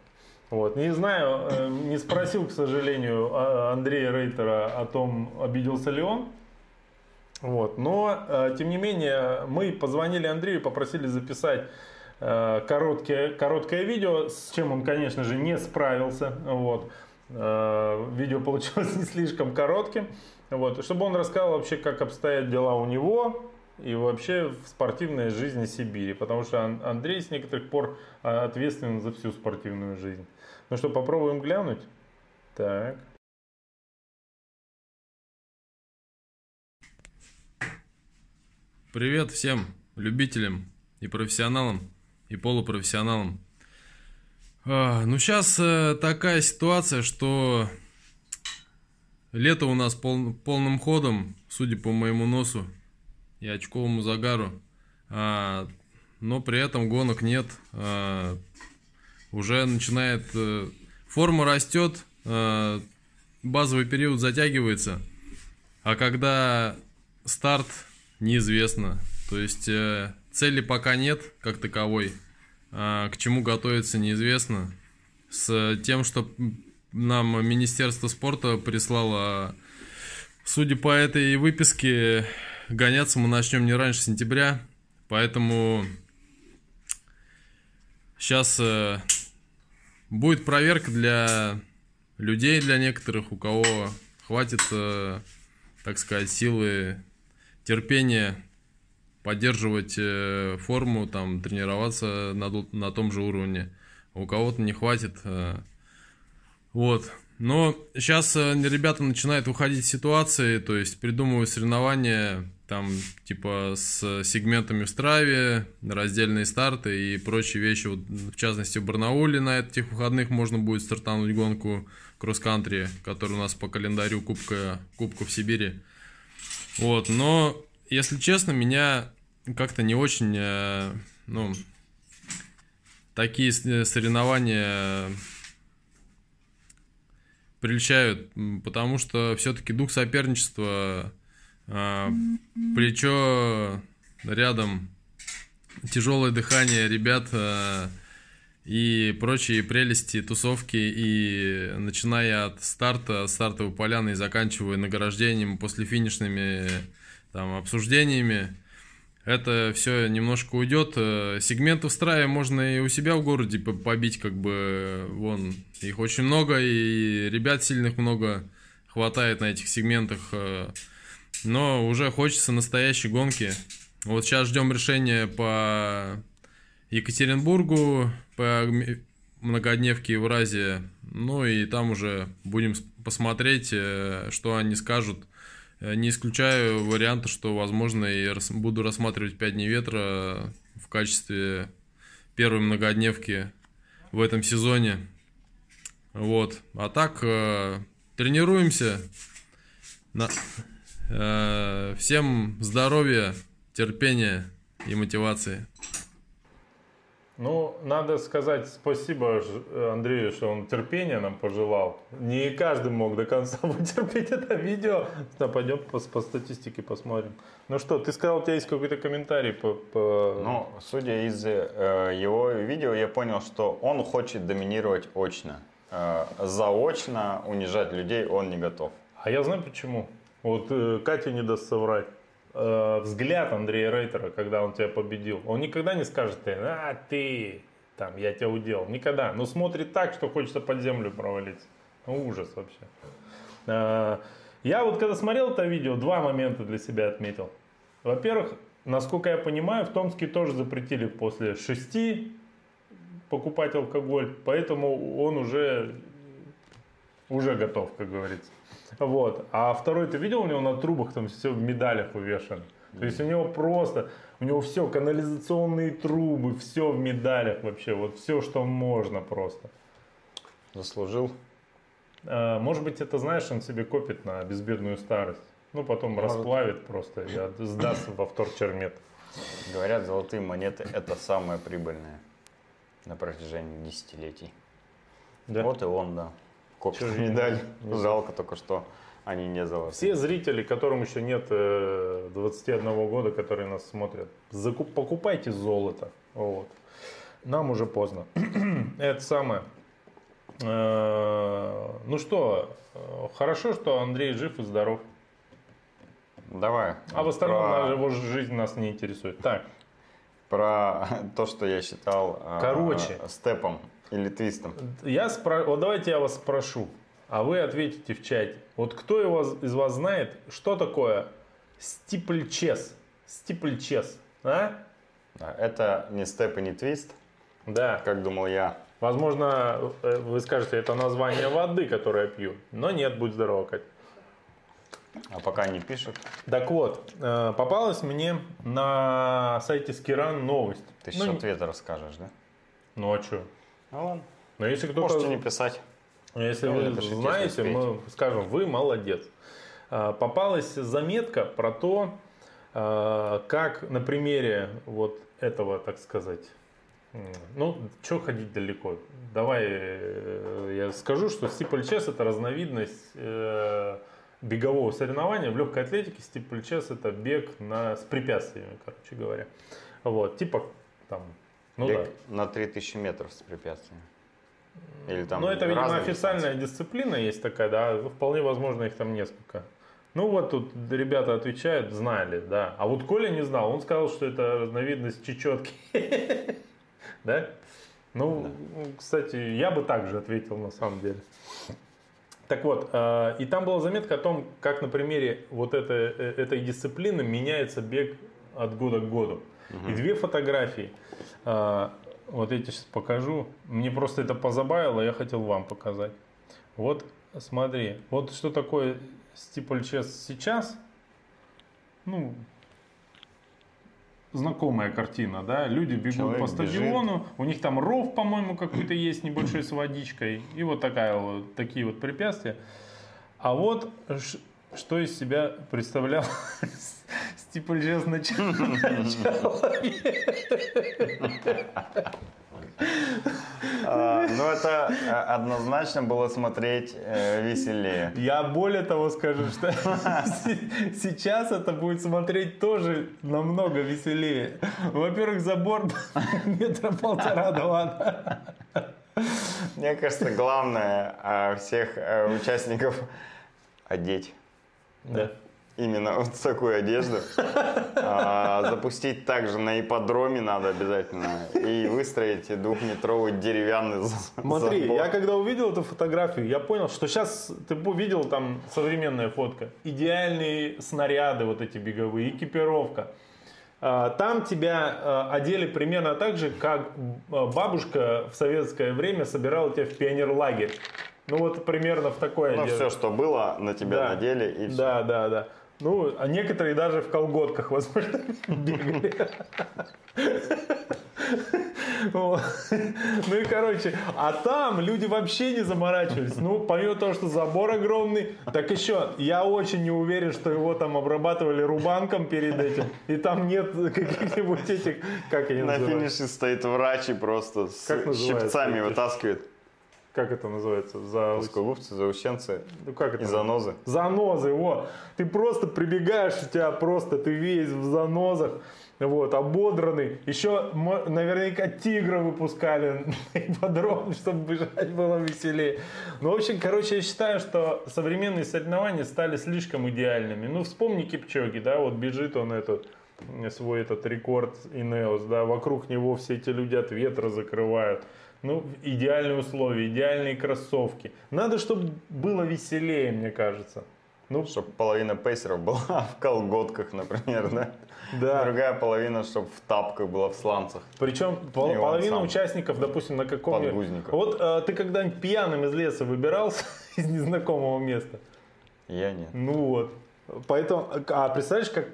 Вот. Не знаю, э, не спросил, к сожалению, а- Андрея Рейтера о том, обиделся ли он. Вот. Но, э, тем не менее, мы позвонили Андрею, попросили записать э, короткое, короткое видео, с чем он, конечно же, не справился. Вот. Видео получилось (laughs) не слишком коротким. Вот. Чтобы он рассказал вообще, как обстоят дела у него и вообще в спортивной жизни Сибири. Потому что Ан- Андрей с некоторых пор ответственен за всю спортивную жизнь. Ну что, попробуем глянуть? Так. Привет всем любителям и профессионалам, и полупрофессионалам. А, ну, сейчас такая ситуация, что лето у нас пол- полным ходом, судя по моему носу и очковому загару. А, но при этом гонок нет. А, уже начинает... э, форма растет, а, базовый период затягивается. А когда старт неизвестно. То есть э, цели пока нет как таковой. А, к чему готовиться неизвестно. С тем, что нам Министерство спорта прислало, судя по этой выписке, гоняться мы начнем не раньше сентября. Поэтому сейчас будет проверка для людей, для некоторых, у кого хватит, э, так сказать, силы терпение поддерживать э, форму, там, тренироваться на, на том же уровне. У кого-то не хватит. э, вот. Но сейчас ребята начинают выходить из ситуации, то есть придумывают соревнования, там, типа, с сегментами в страве, раздельные старты и прочие вещи. Вот, в частности, в Барнауле на этих выходных можно будет стартануть гонку кросс-кантри, которая у нас по календарю Кубка, Кубков Сибири. Вот, но, если честно, меня как-то не очень, э, ну, такие с- соревнования прельщают, потому что все-таки дух соперничества, а, плечо рядом, тяжелое дыхание ребят а, и прочие прелести тусовки, и начиная от старта, стартовой поляны и заканчивая награждением, после финишными там, обсуждениями, это все немножко уйдет. Э, Сегменты в страве можно и у себя в городе по- побить, как бы, вон, их очень много, и ребят сильных много хватает на этих сегментах. Но уже хочется настоящей гонки. Вот сейчас ждем решения по Екатеринбургу, по многодневке Евразия. Ну и там уже будем посмотреть, э, что они скажут. Э, Не исключаю варианта, что, возможно, и буду рассматривать 5 дней ветра в качестве первой многодневки в этом сезоне. Вот. А так, э, тренируемся. На- Всем здоровья, терпения и мотивации. Ну, надо сказать спасибо Ж- Андрею, что он терпения нам пожелал. Не каждый мог до конца (laughs) вытерпеть это видео. Да, пойдем по, по статистике посмотрим. Ну что, ты сказал, у тебя есть какой-то комментарий по... по- Ну, судя из э, его видео, я понял, что он хочет доминировать очно. Э, заочно унижать людей он не готов. А я знаю почему. Вот э, Катя не даст соврать. э, взгляд Андрея Рейтера, когда он тебя победил. Он никогда не скажет, ты, а ты, там, я тебя уделал. Никогда. Но смотрит так, что хочется под землю провалиться. Ну, ужас вообще. Э, я вот когда смотрел это видео, два момента для себя отметил. Во-первых, насколько я понимаю, в Томске тоже запретили после шести покупать алкоголь, поэтому он уже, уже готов, как говорится. Вот. А второй, ты видел, у него на трубах там все в медалях увешано? То есть у него просто, у него все, канализационные трубы, все в медалях вообще, вот все, что можно просто. Заслужил. А, Может быть, это, знаешь, он себе копит на безбедную старость. Ну, потом расплавит просто и сдаст во вторчермет. Говорят, золотые монеты это самое прибыльное на протяжении десятилетий. Да. Вот и он, да. Же медаль. (laughs) Жалко только, что они не золотые. Все зрители, которым еще нет э, 21 года, которые нас смотрят, закуп- покупайте золото. Вот. Нам уже поздно. (clears throat) Это самое. Э, Ну что, э, хорошо, что Андрей жив и здоров. Давай. А в остальном про, его жизнь нас не интересует. Так, про (laughs) то, что я считал э, Короче. степом или твистом. я спро... вот давайте я вас спрошу, а вы ответите в чате. Вот кто из вас, из вас знает, что такое стипльчес? Стипльчес, а? Да, Это не степ и не твист, Да. как думал я. Возможно, э, вы скажете, это название воды, которую я пью. Но нет, будь здорова, Кать. А пока не пишут, Так вот, э, попалась мне на сайте Скиран новость. ты ну, сейчас ответ расскажешь, да? ну а что? Ну ладно. Но если кто-то... Можете не писать. Если Ну, вы это же честно знаете, мы скажем, вы молодец. А, Попалась заметка про то, а, как на примере вот этого, так сказать, ну, что ходить далеко? Давай э, я скажу, что стипльчес это разновидность э, бегового соревнования. В легкой атлетике стипльчес это бег на, с препятствиями, короче говоря. Вот, типа там, ну Бег да. на 3000 метров с препятствием. Или там ну, это, видимо, официальная дисциплина есть такая, да, вполне возможно, их там несколько. Ну, вот тут ребята отвечают, знали, да. А вот Коля не знал, он сказал, что это разновидность чечетки. (laughs) Да? Ну, кстати, я бы так же ответил на самом деле. Так вот, э, и там была заметка о том, как на примере вот этой, э, этой дисциплины меняется бег от года к году. И две фотографии. э, Вот эти сейчас покажу. Мне просто это позабавило, я хотел вам показать. Вот, смотри. Вот что такое стипльчес сейчас. Ну, знакомая картина, да? Люди бегут Человек по бежит. стадиону, у них там ров, по-моему, какой-то есть небольшой с водичкой, и вот такая вот такие вот препятствия. А вот что из себя представлял (laughs) стипльчес начала. (laughs) А, Ну, это э, однозначно было смотреть э, веселее. Я более того скажу, что се- (laughs) сейчас это будет смотреть тоже намного веселее. Во-первых, забор метра полтора-два. Мне кажется, главное а, всех э, участников одеть Да. именно вот такую одежду. А, Запустить также на ипподроме надо обязательно. И выстроить двухметровый деревянный Смотри, забор. я когда увидел эту фотографию, я понял, что сейчас ты увидел там современная фотка. Идеальные снаряды вот эти беговые, экипировка. А, Там тебя а, одели примерно так же, как бабушка в советское время собирала тебя в пионерлагерь. Ну вот примерно в такой Ну, одежде. все, что было, на тебя Да. надели, и все. Да, да, да. Ну, а некоторые даже в колготках, (laughs) возможно, бегали. Ну и короче, а там люди вообще не заморачивались. Ну, помимо того, что забор огромный, так еще я очень не уверен, что его там обрабатывали рубанком перед этим. И там нет каких-нибудь этих, как они На финише стоит врач и просто с щипцами вытаскивает Как это называется? За... плоскогубцы, заущенцы Ну, как это и занозы. Занозы, вот. Ты просто прибегаешь, у тебя просто, ты весь в занозах. вот, ободранный. Еще наверняка тигра выпускали ипподром, чтобы бежать было веселее. Ну, в общем, короче, я считаю, что современные соревнования стали слишком идеальными. Ну, вспомни Кипчоги, да, вот бежит он этот свой этот рекорд Инеос, да, вокруг него все эти люди от ветра закрывают. Ну, идеальные условия, идеальные кроссовки. Надо, чтобы было веселее, мне кажется. Ну, Чтобы половина пейсеров была (laughs) в колготках, например, да? да. Другая половина, чтобы в тапках была в сланцах. Причем пол- половина участников, допустим, на каком Подгузниках. Вот э, ты когда-нибудь пьяным из леса выбирался (laughs) из незнакомого места? Я нет. Ну вот. Поэтому, а представляешь, как,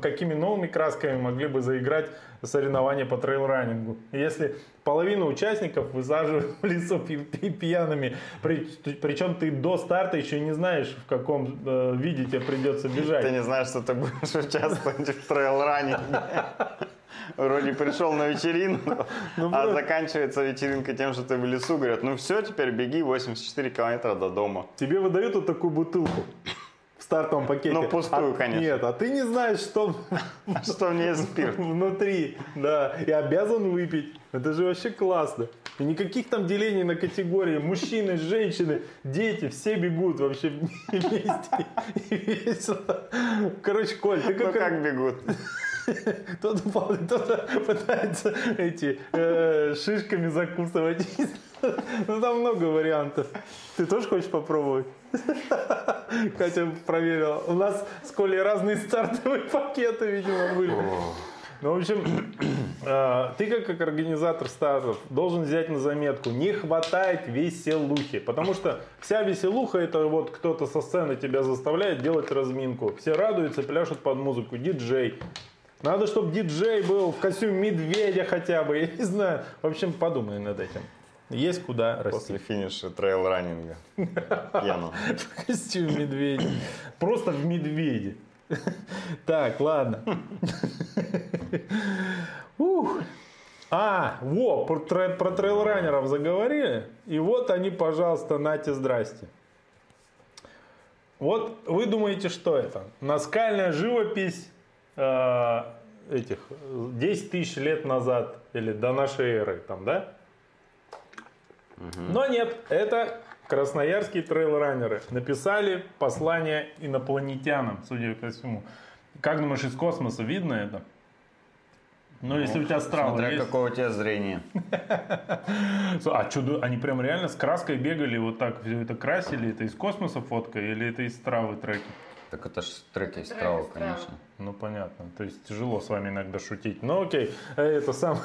какими новыми красками могли бы заиграть соревнования по трейл-раннингу? Если половину участников высаживают в лесу пьяными, при- причем ты до старта еще не знаешь, в каком э, виде тебе придется бежать. Ты не знаешь, что ты будешь участвовать в трейл-раннинге. Вроде пришел на вечеринку, Ну, а заканчивается вечеринка тем, что ты в лесу. Говорят, ну все, теперь беги 84 километра до дома. Тебе выдают вот такую бутылку стартовом пакете. Ну, пустую, А- конечно. Нет, а ты не знаешь, что (laughs) Что в ней спирт. внутри, да, и обязан выпить. Это же вообще классно. И никаких там делений на категории. Мужчины, женщины, дети, все бегут вообще (laughs) вместе. Короче, Коль, ты Ну как... как бегут? (laughs) Кто-то пытается эти э, шишками закусывать. (laughs) Ну там много вариантов. Ты тоже хочешь попробовать? (laughs) Катя проверила. У нас с Колей разные стартовые пакеты, видимо, были. Ну, в общем, э, (clears throat) ты как, как организатор стартов должен взять на заметку, не хватает веселухи, потому что вся веселуха это вот кто-то со сцены тебя заставляет делать разминку. Все радуются, пляшут под музыку, диджей. Надо, чтобы диджей был в костюме медведя хотя бы, я не знаю. В общем, подумай над этим. Есть куда расти. После финиша трейл-раннинга. Пьяно. (laughs) В костюме медведя. Просто в медведе. Так, ладно. Ух. А, во, про, про трейлранеров заговорили. И вот они, пожалуйста, нате, здрасте. Вот вы думаете, что это? Наскальная живопись э, этих э, 10 тысяч лет назад или до нашей эры, там, да? Но нет, это красноярские трейлранеры написали послание инопланетянам, судя по всему. Как думаешь, из космоса видно это? Ну, если у тебя страва Смотря есть. какое у тебя зрение. (laughs) А что, они прям реально с краской бегали, вот так все это красили? Это из космоса фотка или это из травы треки? Так это ж треки из Треки трава, из травы. конечно. Ну, понятно. То есть тяжело с вами иногда шутить. Ну, окей. Э, Это сам...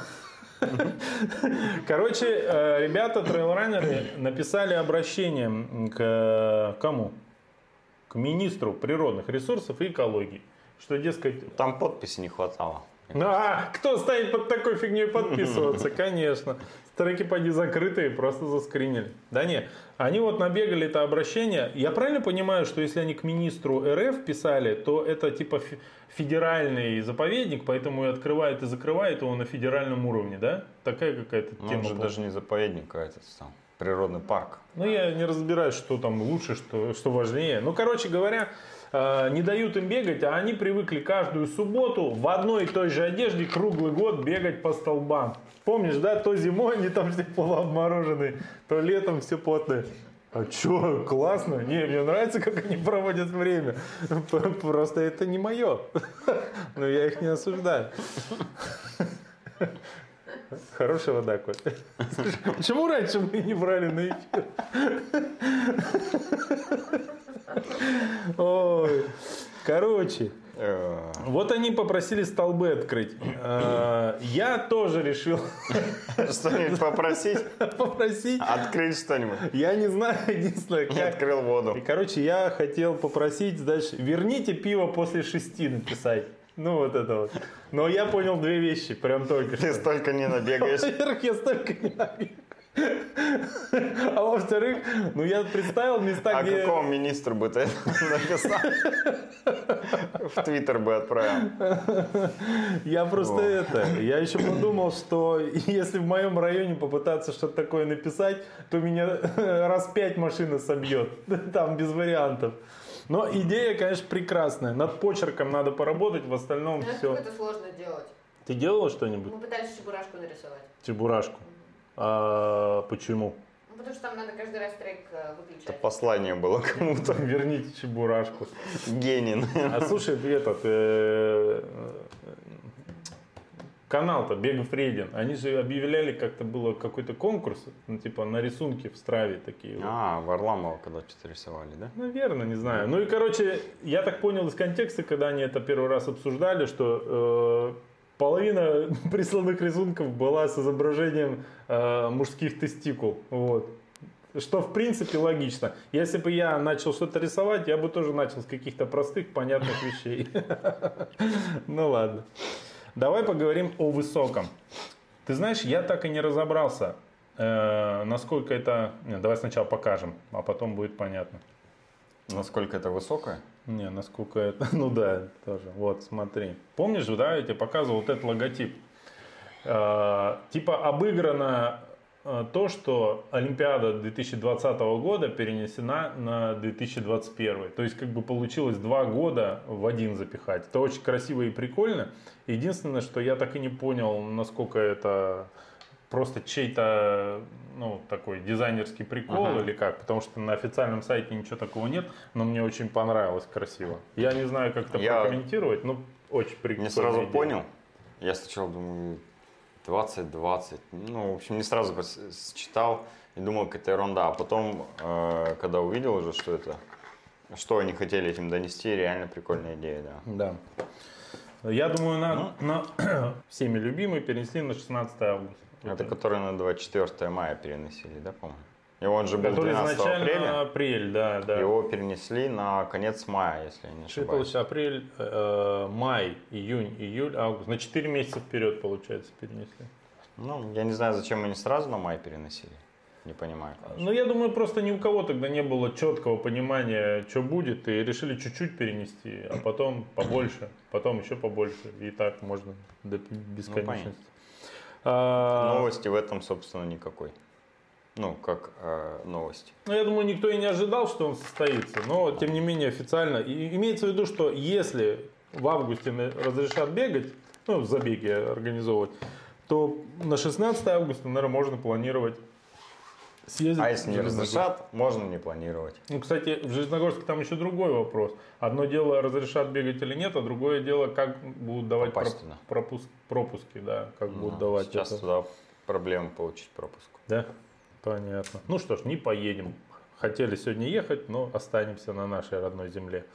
(laughs) Короче, э, ребята, трейлранеры, написали обращение к э, кому? К министру природных ресурсов и экологии. Что, дескать, Там подписи не хватало. Ну, а кто станет под такой фигней подписываться? (laughs) Конечно. Треки поди закрытые, просто заскринили. Да не, они вот набегали это обращение. Я правильно понимаю, что если они к министру РФ писали, то это типа фе- федеральный заповедник, поэтому и открывает и закрывает его на федеральном уровне, да? Такая какая-то Ну, тема. он же даже не заповедник, а этот сам. Природный парк. Ну, я не разбираюсь, что там лучше, что, что важнее. Ну, короче говоря, э, не дают им бегать, а они привыкли каждую субботу в одной и той же одежде круглый год бегать по столбам. Помнишь, да, то зимой они там все полуобмороженные, то летом все потные. А чё, классно? Не, мне нравится, как они проводят время. Просто это не мое. (laughs) Но я их не осуждаю. Хорошая вода, Коль. Почему раньше мы не брали на эфир? Ой. Короче, Э, вот они попросили столбы открыть. Э, Я тоже решил Что-нибудь попросить? попросить. Открыть что-нибудь? Я не знаю, единственное, как. открыл воду. И, короче, я хотел попросить, знаешь, верните пиво после шести написать. Ну, вот это вот. Но я понял две вещи, прям только Ты столько не набегаешь. Во-первых, я столько не набегаю. А во-вторых, ну я представил места, А где... какому министру бы ты это написал? В Твиттер бы отправил. Я просто О. это, я еще подумал, что если в моем районе попытаться что-то такое написать, то меня (laughs) раз пять машина собьет. Там без вариантов. Но идея, конечно, прекрасная. Над почерком надо поработать, в остальном Знаешь, все. это сложно делать? Ты делала что-нибудь? Мы пытались чебурашку нарисовать. Чебурашку. А, почему? Ну, потому что там надо каждый раз трек э, Это выключать. послание было кому-то. (laughs) Верните чебурашку. Генин. А слушай, этот э, канал-то Рейдин, они же объявляли, как-то было какой-то конкурс, ну, типа на рисунки в страве такие. вот. А, Варламова когда что-то рисовали, да? Наверное, не знаю. Ну и, короче, я так понял из контекста, когда они это первый раз обсуждали, что э, половина (laughs) присланных рисунков была с изображением э, мужских тестикул. Вот. Что, в принципе, логично. Если бы я начал что-то рисовать, я бы тоже начал с каких-то простых, понятных вещей. (laughs) Ну ладно. Давай поговорим о высоком. Ты знаешь, я так и не разобрался, э, насколько это... Нет, давай сначала покажем, а потом будет понятно. Насколько это высокое? Не, насколько это... (laughs) Ну да, тоже. Вот, смотри. Помнишь, да, я тебе показывал вот этот логотип? Э, типа обыграно то, что Олимпиада 2020 года перенесена на 2021. То есть, как бы получилось два года в один запихать. Это очень красиво и прикольно. Единственное, что я так и не понял, насколько это просто чей-то ну, такой дизайнерский прикол Ага. или как, потому что на официальном сайте ничего такого нет, но мне очень понравилось красиво. Я не знаю, как это Я прокомментировать, но очень прикольно. Не сразу понял. Я сначала думаю, 20-20. Ну, в общем, не сразу считал и думал, какая-то ерунда. А потом, э, когда увидел уже, что это, что они хотели этим донести, реально прикольная идея, да. Да. Я думаю, на, Ну. на (clears throat) всеми любимый перенесли на 16 августа. Это который на 24 мая переносили, да, по-моему? И он же был который 12 изначально апреля. апрель, да, да. Его перенесли на конец мая, если я не ошибаюсь. получается? Апрель, э, май, июнь, июль, август. На 4 месяца вперед, получается, перенесли. Ну, я не знаю, зачем они сразу на май переносили. Не понимаю. конечно. Ну, я думаю, просто ни у кого тогда не было четкого понимания, что будет, и решили чуть-чуть перенести, а потом (clears throat) побольше, потом еще побольше, и так можно до бесконечности. А, Новости в этом, собственно, никакой. Ну, как э, новости. Ну, я думаю, никто и не ожидал, что он состоится, но, тем не менее, официально. И имеется в виду, что если в августе разрешат бегать, ну, забеги организовывать, то на 16 августа, наверное, можно планировать съездить. А если не разрешат, можно не планировать. Ну, кстати, в Железногорске там еще другой вопрос. Одно дело, разрешат бегать или нет, а другое дело, как будут давать Попасть проп- пропуск, пропуски, да, как будут Ну, давать Сейчас это. туда проблема получить пропуск. Да, понятно. Ну что ж, не поедем. Хотели сегодня ехать, но останемся на нашей родной земле.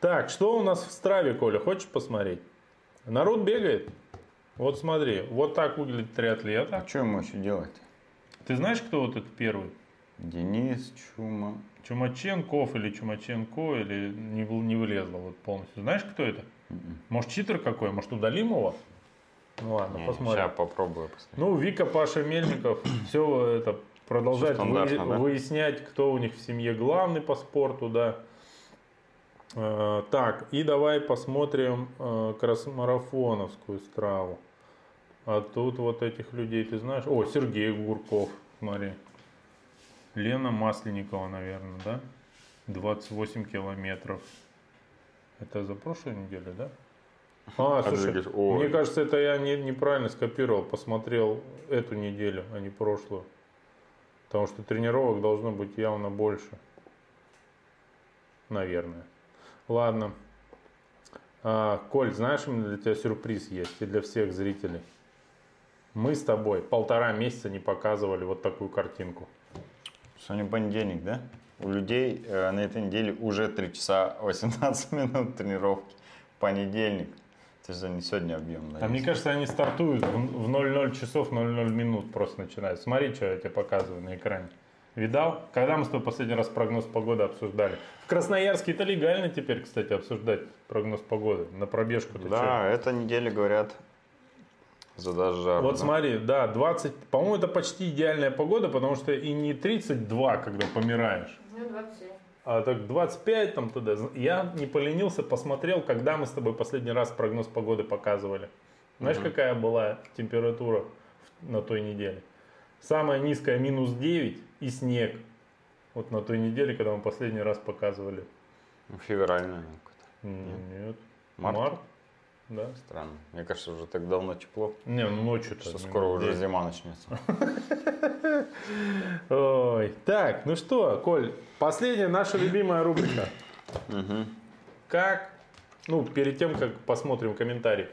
Так, что у нас в страве, Коля? Хочешь посмотреть? Народ бегает. Вот смотри, вот так выглядит триатлет. А что ему еще делать? Ты знаешь, кто вот этот первый? Денис Чума. Чумаченков или Чумаченко, или не, не вылезло вот полностью. Знаешь, кто это? М-м. Может, читер какой? Может, удалим его? Ну ладно, посмотрим. Сейчас попробую посмотреть. Ну, Вика, Паша Мельников, все это стандартно, вы- да? выяснять, кто у них в семье главный по спорту, да. Э, так, и давай посмотрим э, кросс-марафоновскую страву. А тут вот этих людей ты знаешь? О, Сергей Гурков, смотри. Лена Масленникова, наверное, да? 28 километров. Это за прошлую неделю, да? А, слушай, мне кажется, это я не, неправильно скопировал, посмотрел эту неделю, а не прошлую. Потому что тренировок должно быть явно больше. Наверное. Ладно. А, Коль, знаешь, у меня для тебя сюрприз есть и для всех зрителей. Мы с тобой полтора месяца не показывали вот такую картинку. Сегодня понедельник, да? У людей э, на этой неделе уже 3 часа 18 (laughs) минут тренировки. Понедельник. Это же не сегодня объем. А мне кажется, они стартуют в в 00 часов 00 минут просто начинают. Смотри, что я тебе показываю на экране. Видал? Когда мы с тобой последний раз прогноз погоды обсуждали? В Красноярске это легально теперь, кстати, обсуждать прогноз погоды. На пробежку ты? Да, эта неделя, говорят, задаст жару. Вот смотри, да, 20, по-моему, это почти идеальная погода, потому что и не 32, когда помираешь, Ну, 27. А так 25 там туда. Я не поленился, посмотрел, когда мы с тобой последний раз прогноз погоды показывали. Знаешь, какая была температура на той неделе? Самая низкая минус 9 и снег. Вот на той неделе, когда мы последний раз показывали Ну, Февраль, наверное, какой-то. Нет. Март? Март? Да. Странно. Мне кажется, уже так давно тепло, Не, ну ночью-то. что скоро уже день. зима начнется. (laughs) Ой. Так, ну что, Коль, последняя наша любимая рубрика. Как, ну, перед тем, как посмотрим комментарий,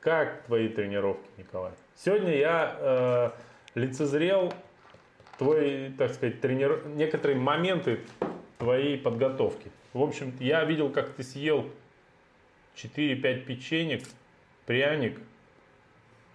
как твои тренировки, Николай? Сегодня я э, лицезрел твой, так сказать, тренир... некоторые моменты твоей подготовки. В общем, я видел, как ты съел 4-5 печенек, пряник,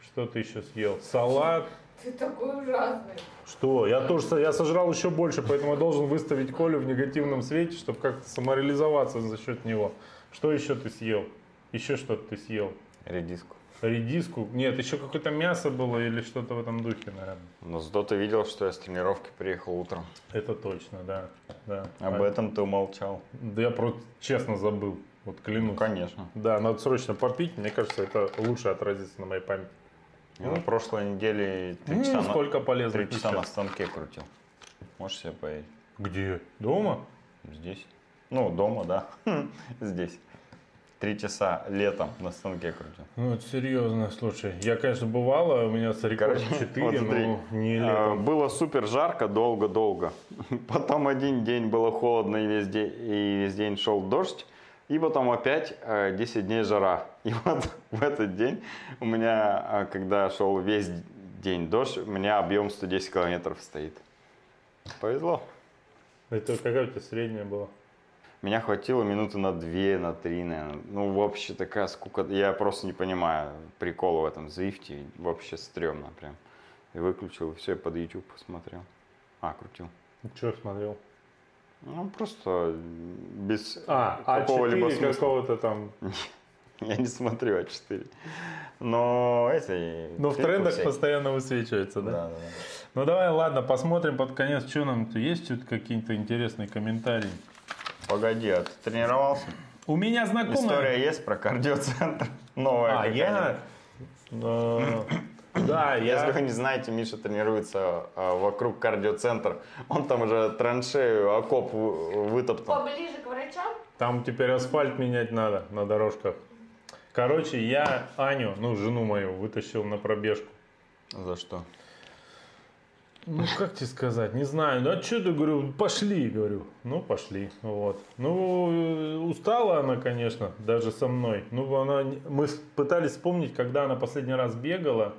что ты еще съел? Салат. Ты такой ужасный. Что? Я тоже я сожрал еще больше, поэтому я должен выставить Колю в негативном свете, чтобы как-то самореализоваться за счет него. Что еще ты съел? Еще что-то ты съел? Редиску. Редиску? Нет, еще какое-то мясо было или что-то в этом духе, наверное. Но зато ты видел, что я с тренировки приехал утром. Это точно, да. да. Об А- этом ты умолчал. Да я просто честно забыл. Вот клянусь. Ну, конечно. Да, надо срочно попить. Мне кажется, это лучше отразится на моей памяти. Я на прошлой неделе три Ну, часа, на- сколько полезных три часа на станке крутил. Можешь себе поверить? Где? Дома? Здесь. Ну, дома, да. (laughs) Здесь. Три часа летом на станке крутил. Ну, это серьезно, слушай. Я, конечно, бывало, у меня с рекорд Короче, (laughs) 4, вот смотри. но не А, летом. Было супер жарко, долго-долго. (laughs) Потом один день было холодно и весь день, и весь день шел дождь. И потом опять э, 10 дней жара. И (laughs) вот в этот день у меня, э, когда шел весь день дождь, у меня объем 110 километров стоит. Повезло. Это какая у тебя средняя была? Меня хватило минуты на две, на три, наверное. Ну, вообще такая скука. Я просто не понимаю прикола в этом Звифте. Вообще стрёмно прям. И выключил, и все, и под YouTube посмотрел. А, крутил. Что смотрел? Ну, просто без А, какого-либо А4 смысла. какого-то там. (laughs) Я не смотрю А4. Но эти... Ну, в трендах всякие. постоянно высвечивается, да? Да, да, да. Ну, давай, ладно, посмотрим под конец, что нам тут есть тут какие-то интересные комментарии. Погоди, а ты тренировался? У меня знакомая... История есть про кардиоцентр? Новая А, я... Да, Если вы я... не знаете, Миша тренируется а, вокруг кардиоцентра. Он там уже траншею, окоп вы- вытоптал. Поближе к врачам? Там теперь асфальт менять надо на дорожках. Короче, я Аню, ну, жену мою, вытащил на пробежку. За что? Ну, как тебе сказать, не знаю. Ну, а что ты, говорю, пошли, говорю. Ну, пошли, вот. Ну, устала она, конечно, даже со мной. Ну, она, мы пытались вспомнить, когда она последний раз бегала.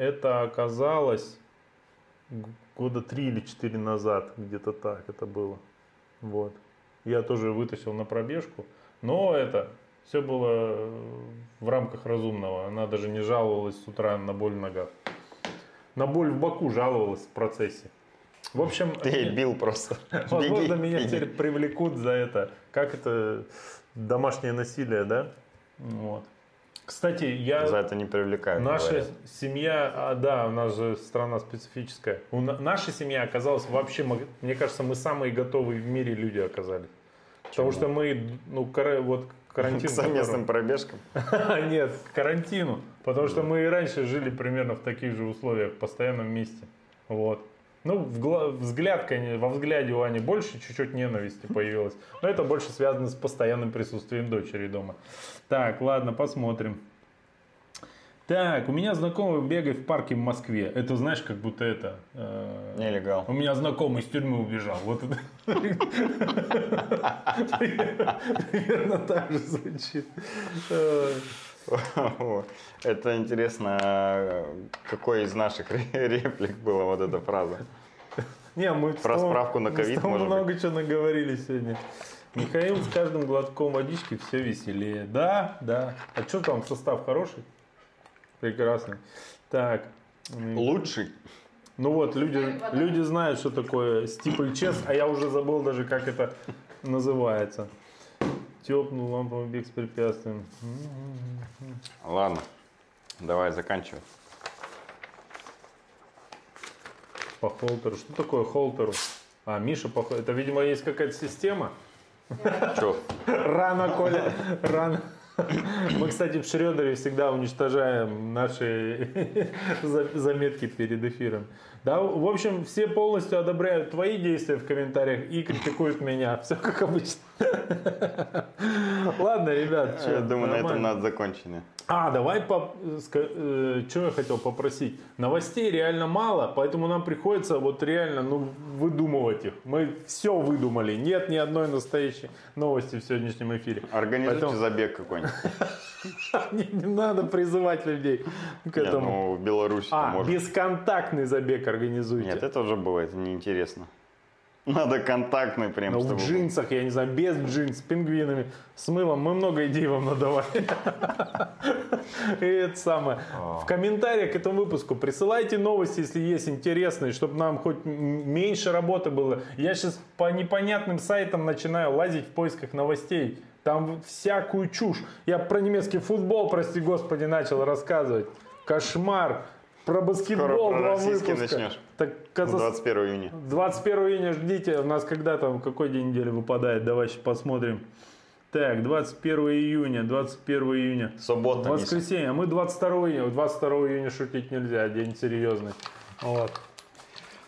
Это оказалось года три или четыре назад, где-то так это было. Вот. Я тоже вытащил на пробежку. Но это все было э, в рамках разумного. Она даже не жаловалась с утра на боль в ногах. На боль в боку жаловалась в процессе. В общем, (laughs) Ты ей бил просто. (laughs) возможно, Беги, меня беги. теперь привлекут за это. Как это домашнее насилие, да? Вот. Кстати, я... За это не привлекают. Наша говорят. семья, а, да, у нас же страна специфическая. У на- наша семья оказалась вообще, мне кажется, мы самые готовые в мире люди оказались. Потому что мы, ну, кара- вот карантин... К совместным пробежкам. который- (laughs) Нет, к карантину. Потому что мы и раньше жили примерно в таких же условиях, в постоянном месте. Вот. Ну, в взгляд, конечно, во взгляде у Ани больше чуть-чуть ненависти появилось. Но это больше связано с постоянным присутствием дочери дома. Так, ладно, посмотрим. Так, у меня знакомый бегает в парке в Москве. Это, знаешь, как будто это... э, Нелегал. у меня знакомый из тюрьмы убежал. Вот это. (laughs) Примерно так же звучит. Это интересно, какой из наших реплик была вот эта фраза? Не, мы Про с Томом- справку на мы ковид, может много чего наговорили сегодня. Михаил с каждым глотком водички все веселее. Да, да. А что там, состав хороший? Прекрасный. Так. Лучший. Ну вот, люди, люди знают, что такое стипль-чес, а я уже забыл даже, как это называется. Тепнул ламповый бег с препятствием. Ладно, давай заканчивай. По холтеру. Что такое холтеру? А, Миша, по это, видимо, есть какая-то система. Че? Рано, Коля, рано. (coughs) Мы, кстати, в Шредере всегда уничтожаем наши (laughs) за- заметки перед эфиром. Да, в общем, все полностью одобряют твои действия в комментариях и критикуют меня. Все как обычно. (laughs) (laughs) Ладно, ребят, Я думаю, на этом надо закончить. А, давай, по, что я хотел попросить. Новостей реально мало, поэтому нам приходится вот реально ну, выдумывать их. Мы все выдумали. Нет ни одной настоящей новости в сегодняшнем эфире. Организуйте Поэтому- забег какой-нибудь. (laughs) Не, надо призывать людей к этому. ну, в Беларуси а, бесконтактный забег организуйте. Нет, это уже было, это неинтересно. Надо контактный прям, Ну, в джинсах, я не знаю, без джинс, с пингвинами, с мылом. Мы много идей вам надавали. И это самое. В комментариях к этому выпуску присылайте новости, если есть интересные, чтобы нам хоть меньше работы было. Я сейчас по непонятным сайтам начинаю лазить в поисках новостей. Там всякую чушь. Я про немецкий футбол, прости господи, начал рассказывать. Кошмар. Про баскетбол Скоро про российский выпуска. начнешь. Так катас- 21 июня. 21 июня ждите. У нас когда там, какой день недели выпадает? Давай сейчас посмотрим. Так, 21 июня, 21 июня. Суббота. Воскресенье. А мы 22 июня. 22 июня шутить нельзя, день серьезный. Вот.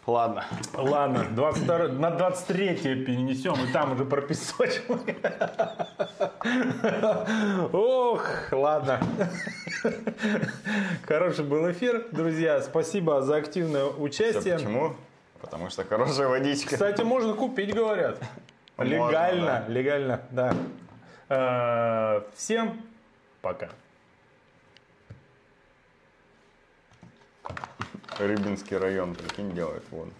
Ладно. Ладно, 22, на 23 перенесем, и там уже пропесочим. Ох, ладно. Хороший был эфир, друзья. Спасибо за активное участие. Почему? Потому что хорошая водичка. Кстати, можно купить, говорят. Можно, Легально, да. легально, да. Э, Всем пока. Рыбинский район, прикинь, делает воду.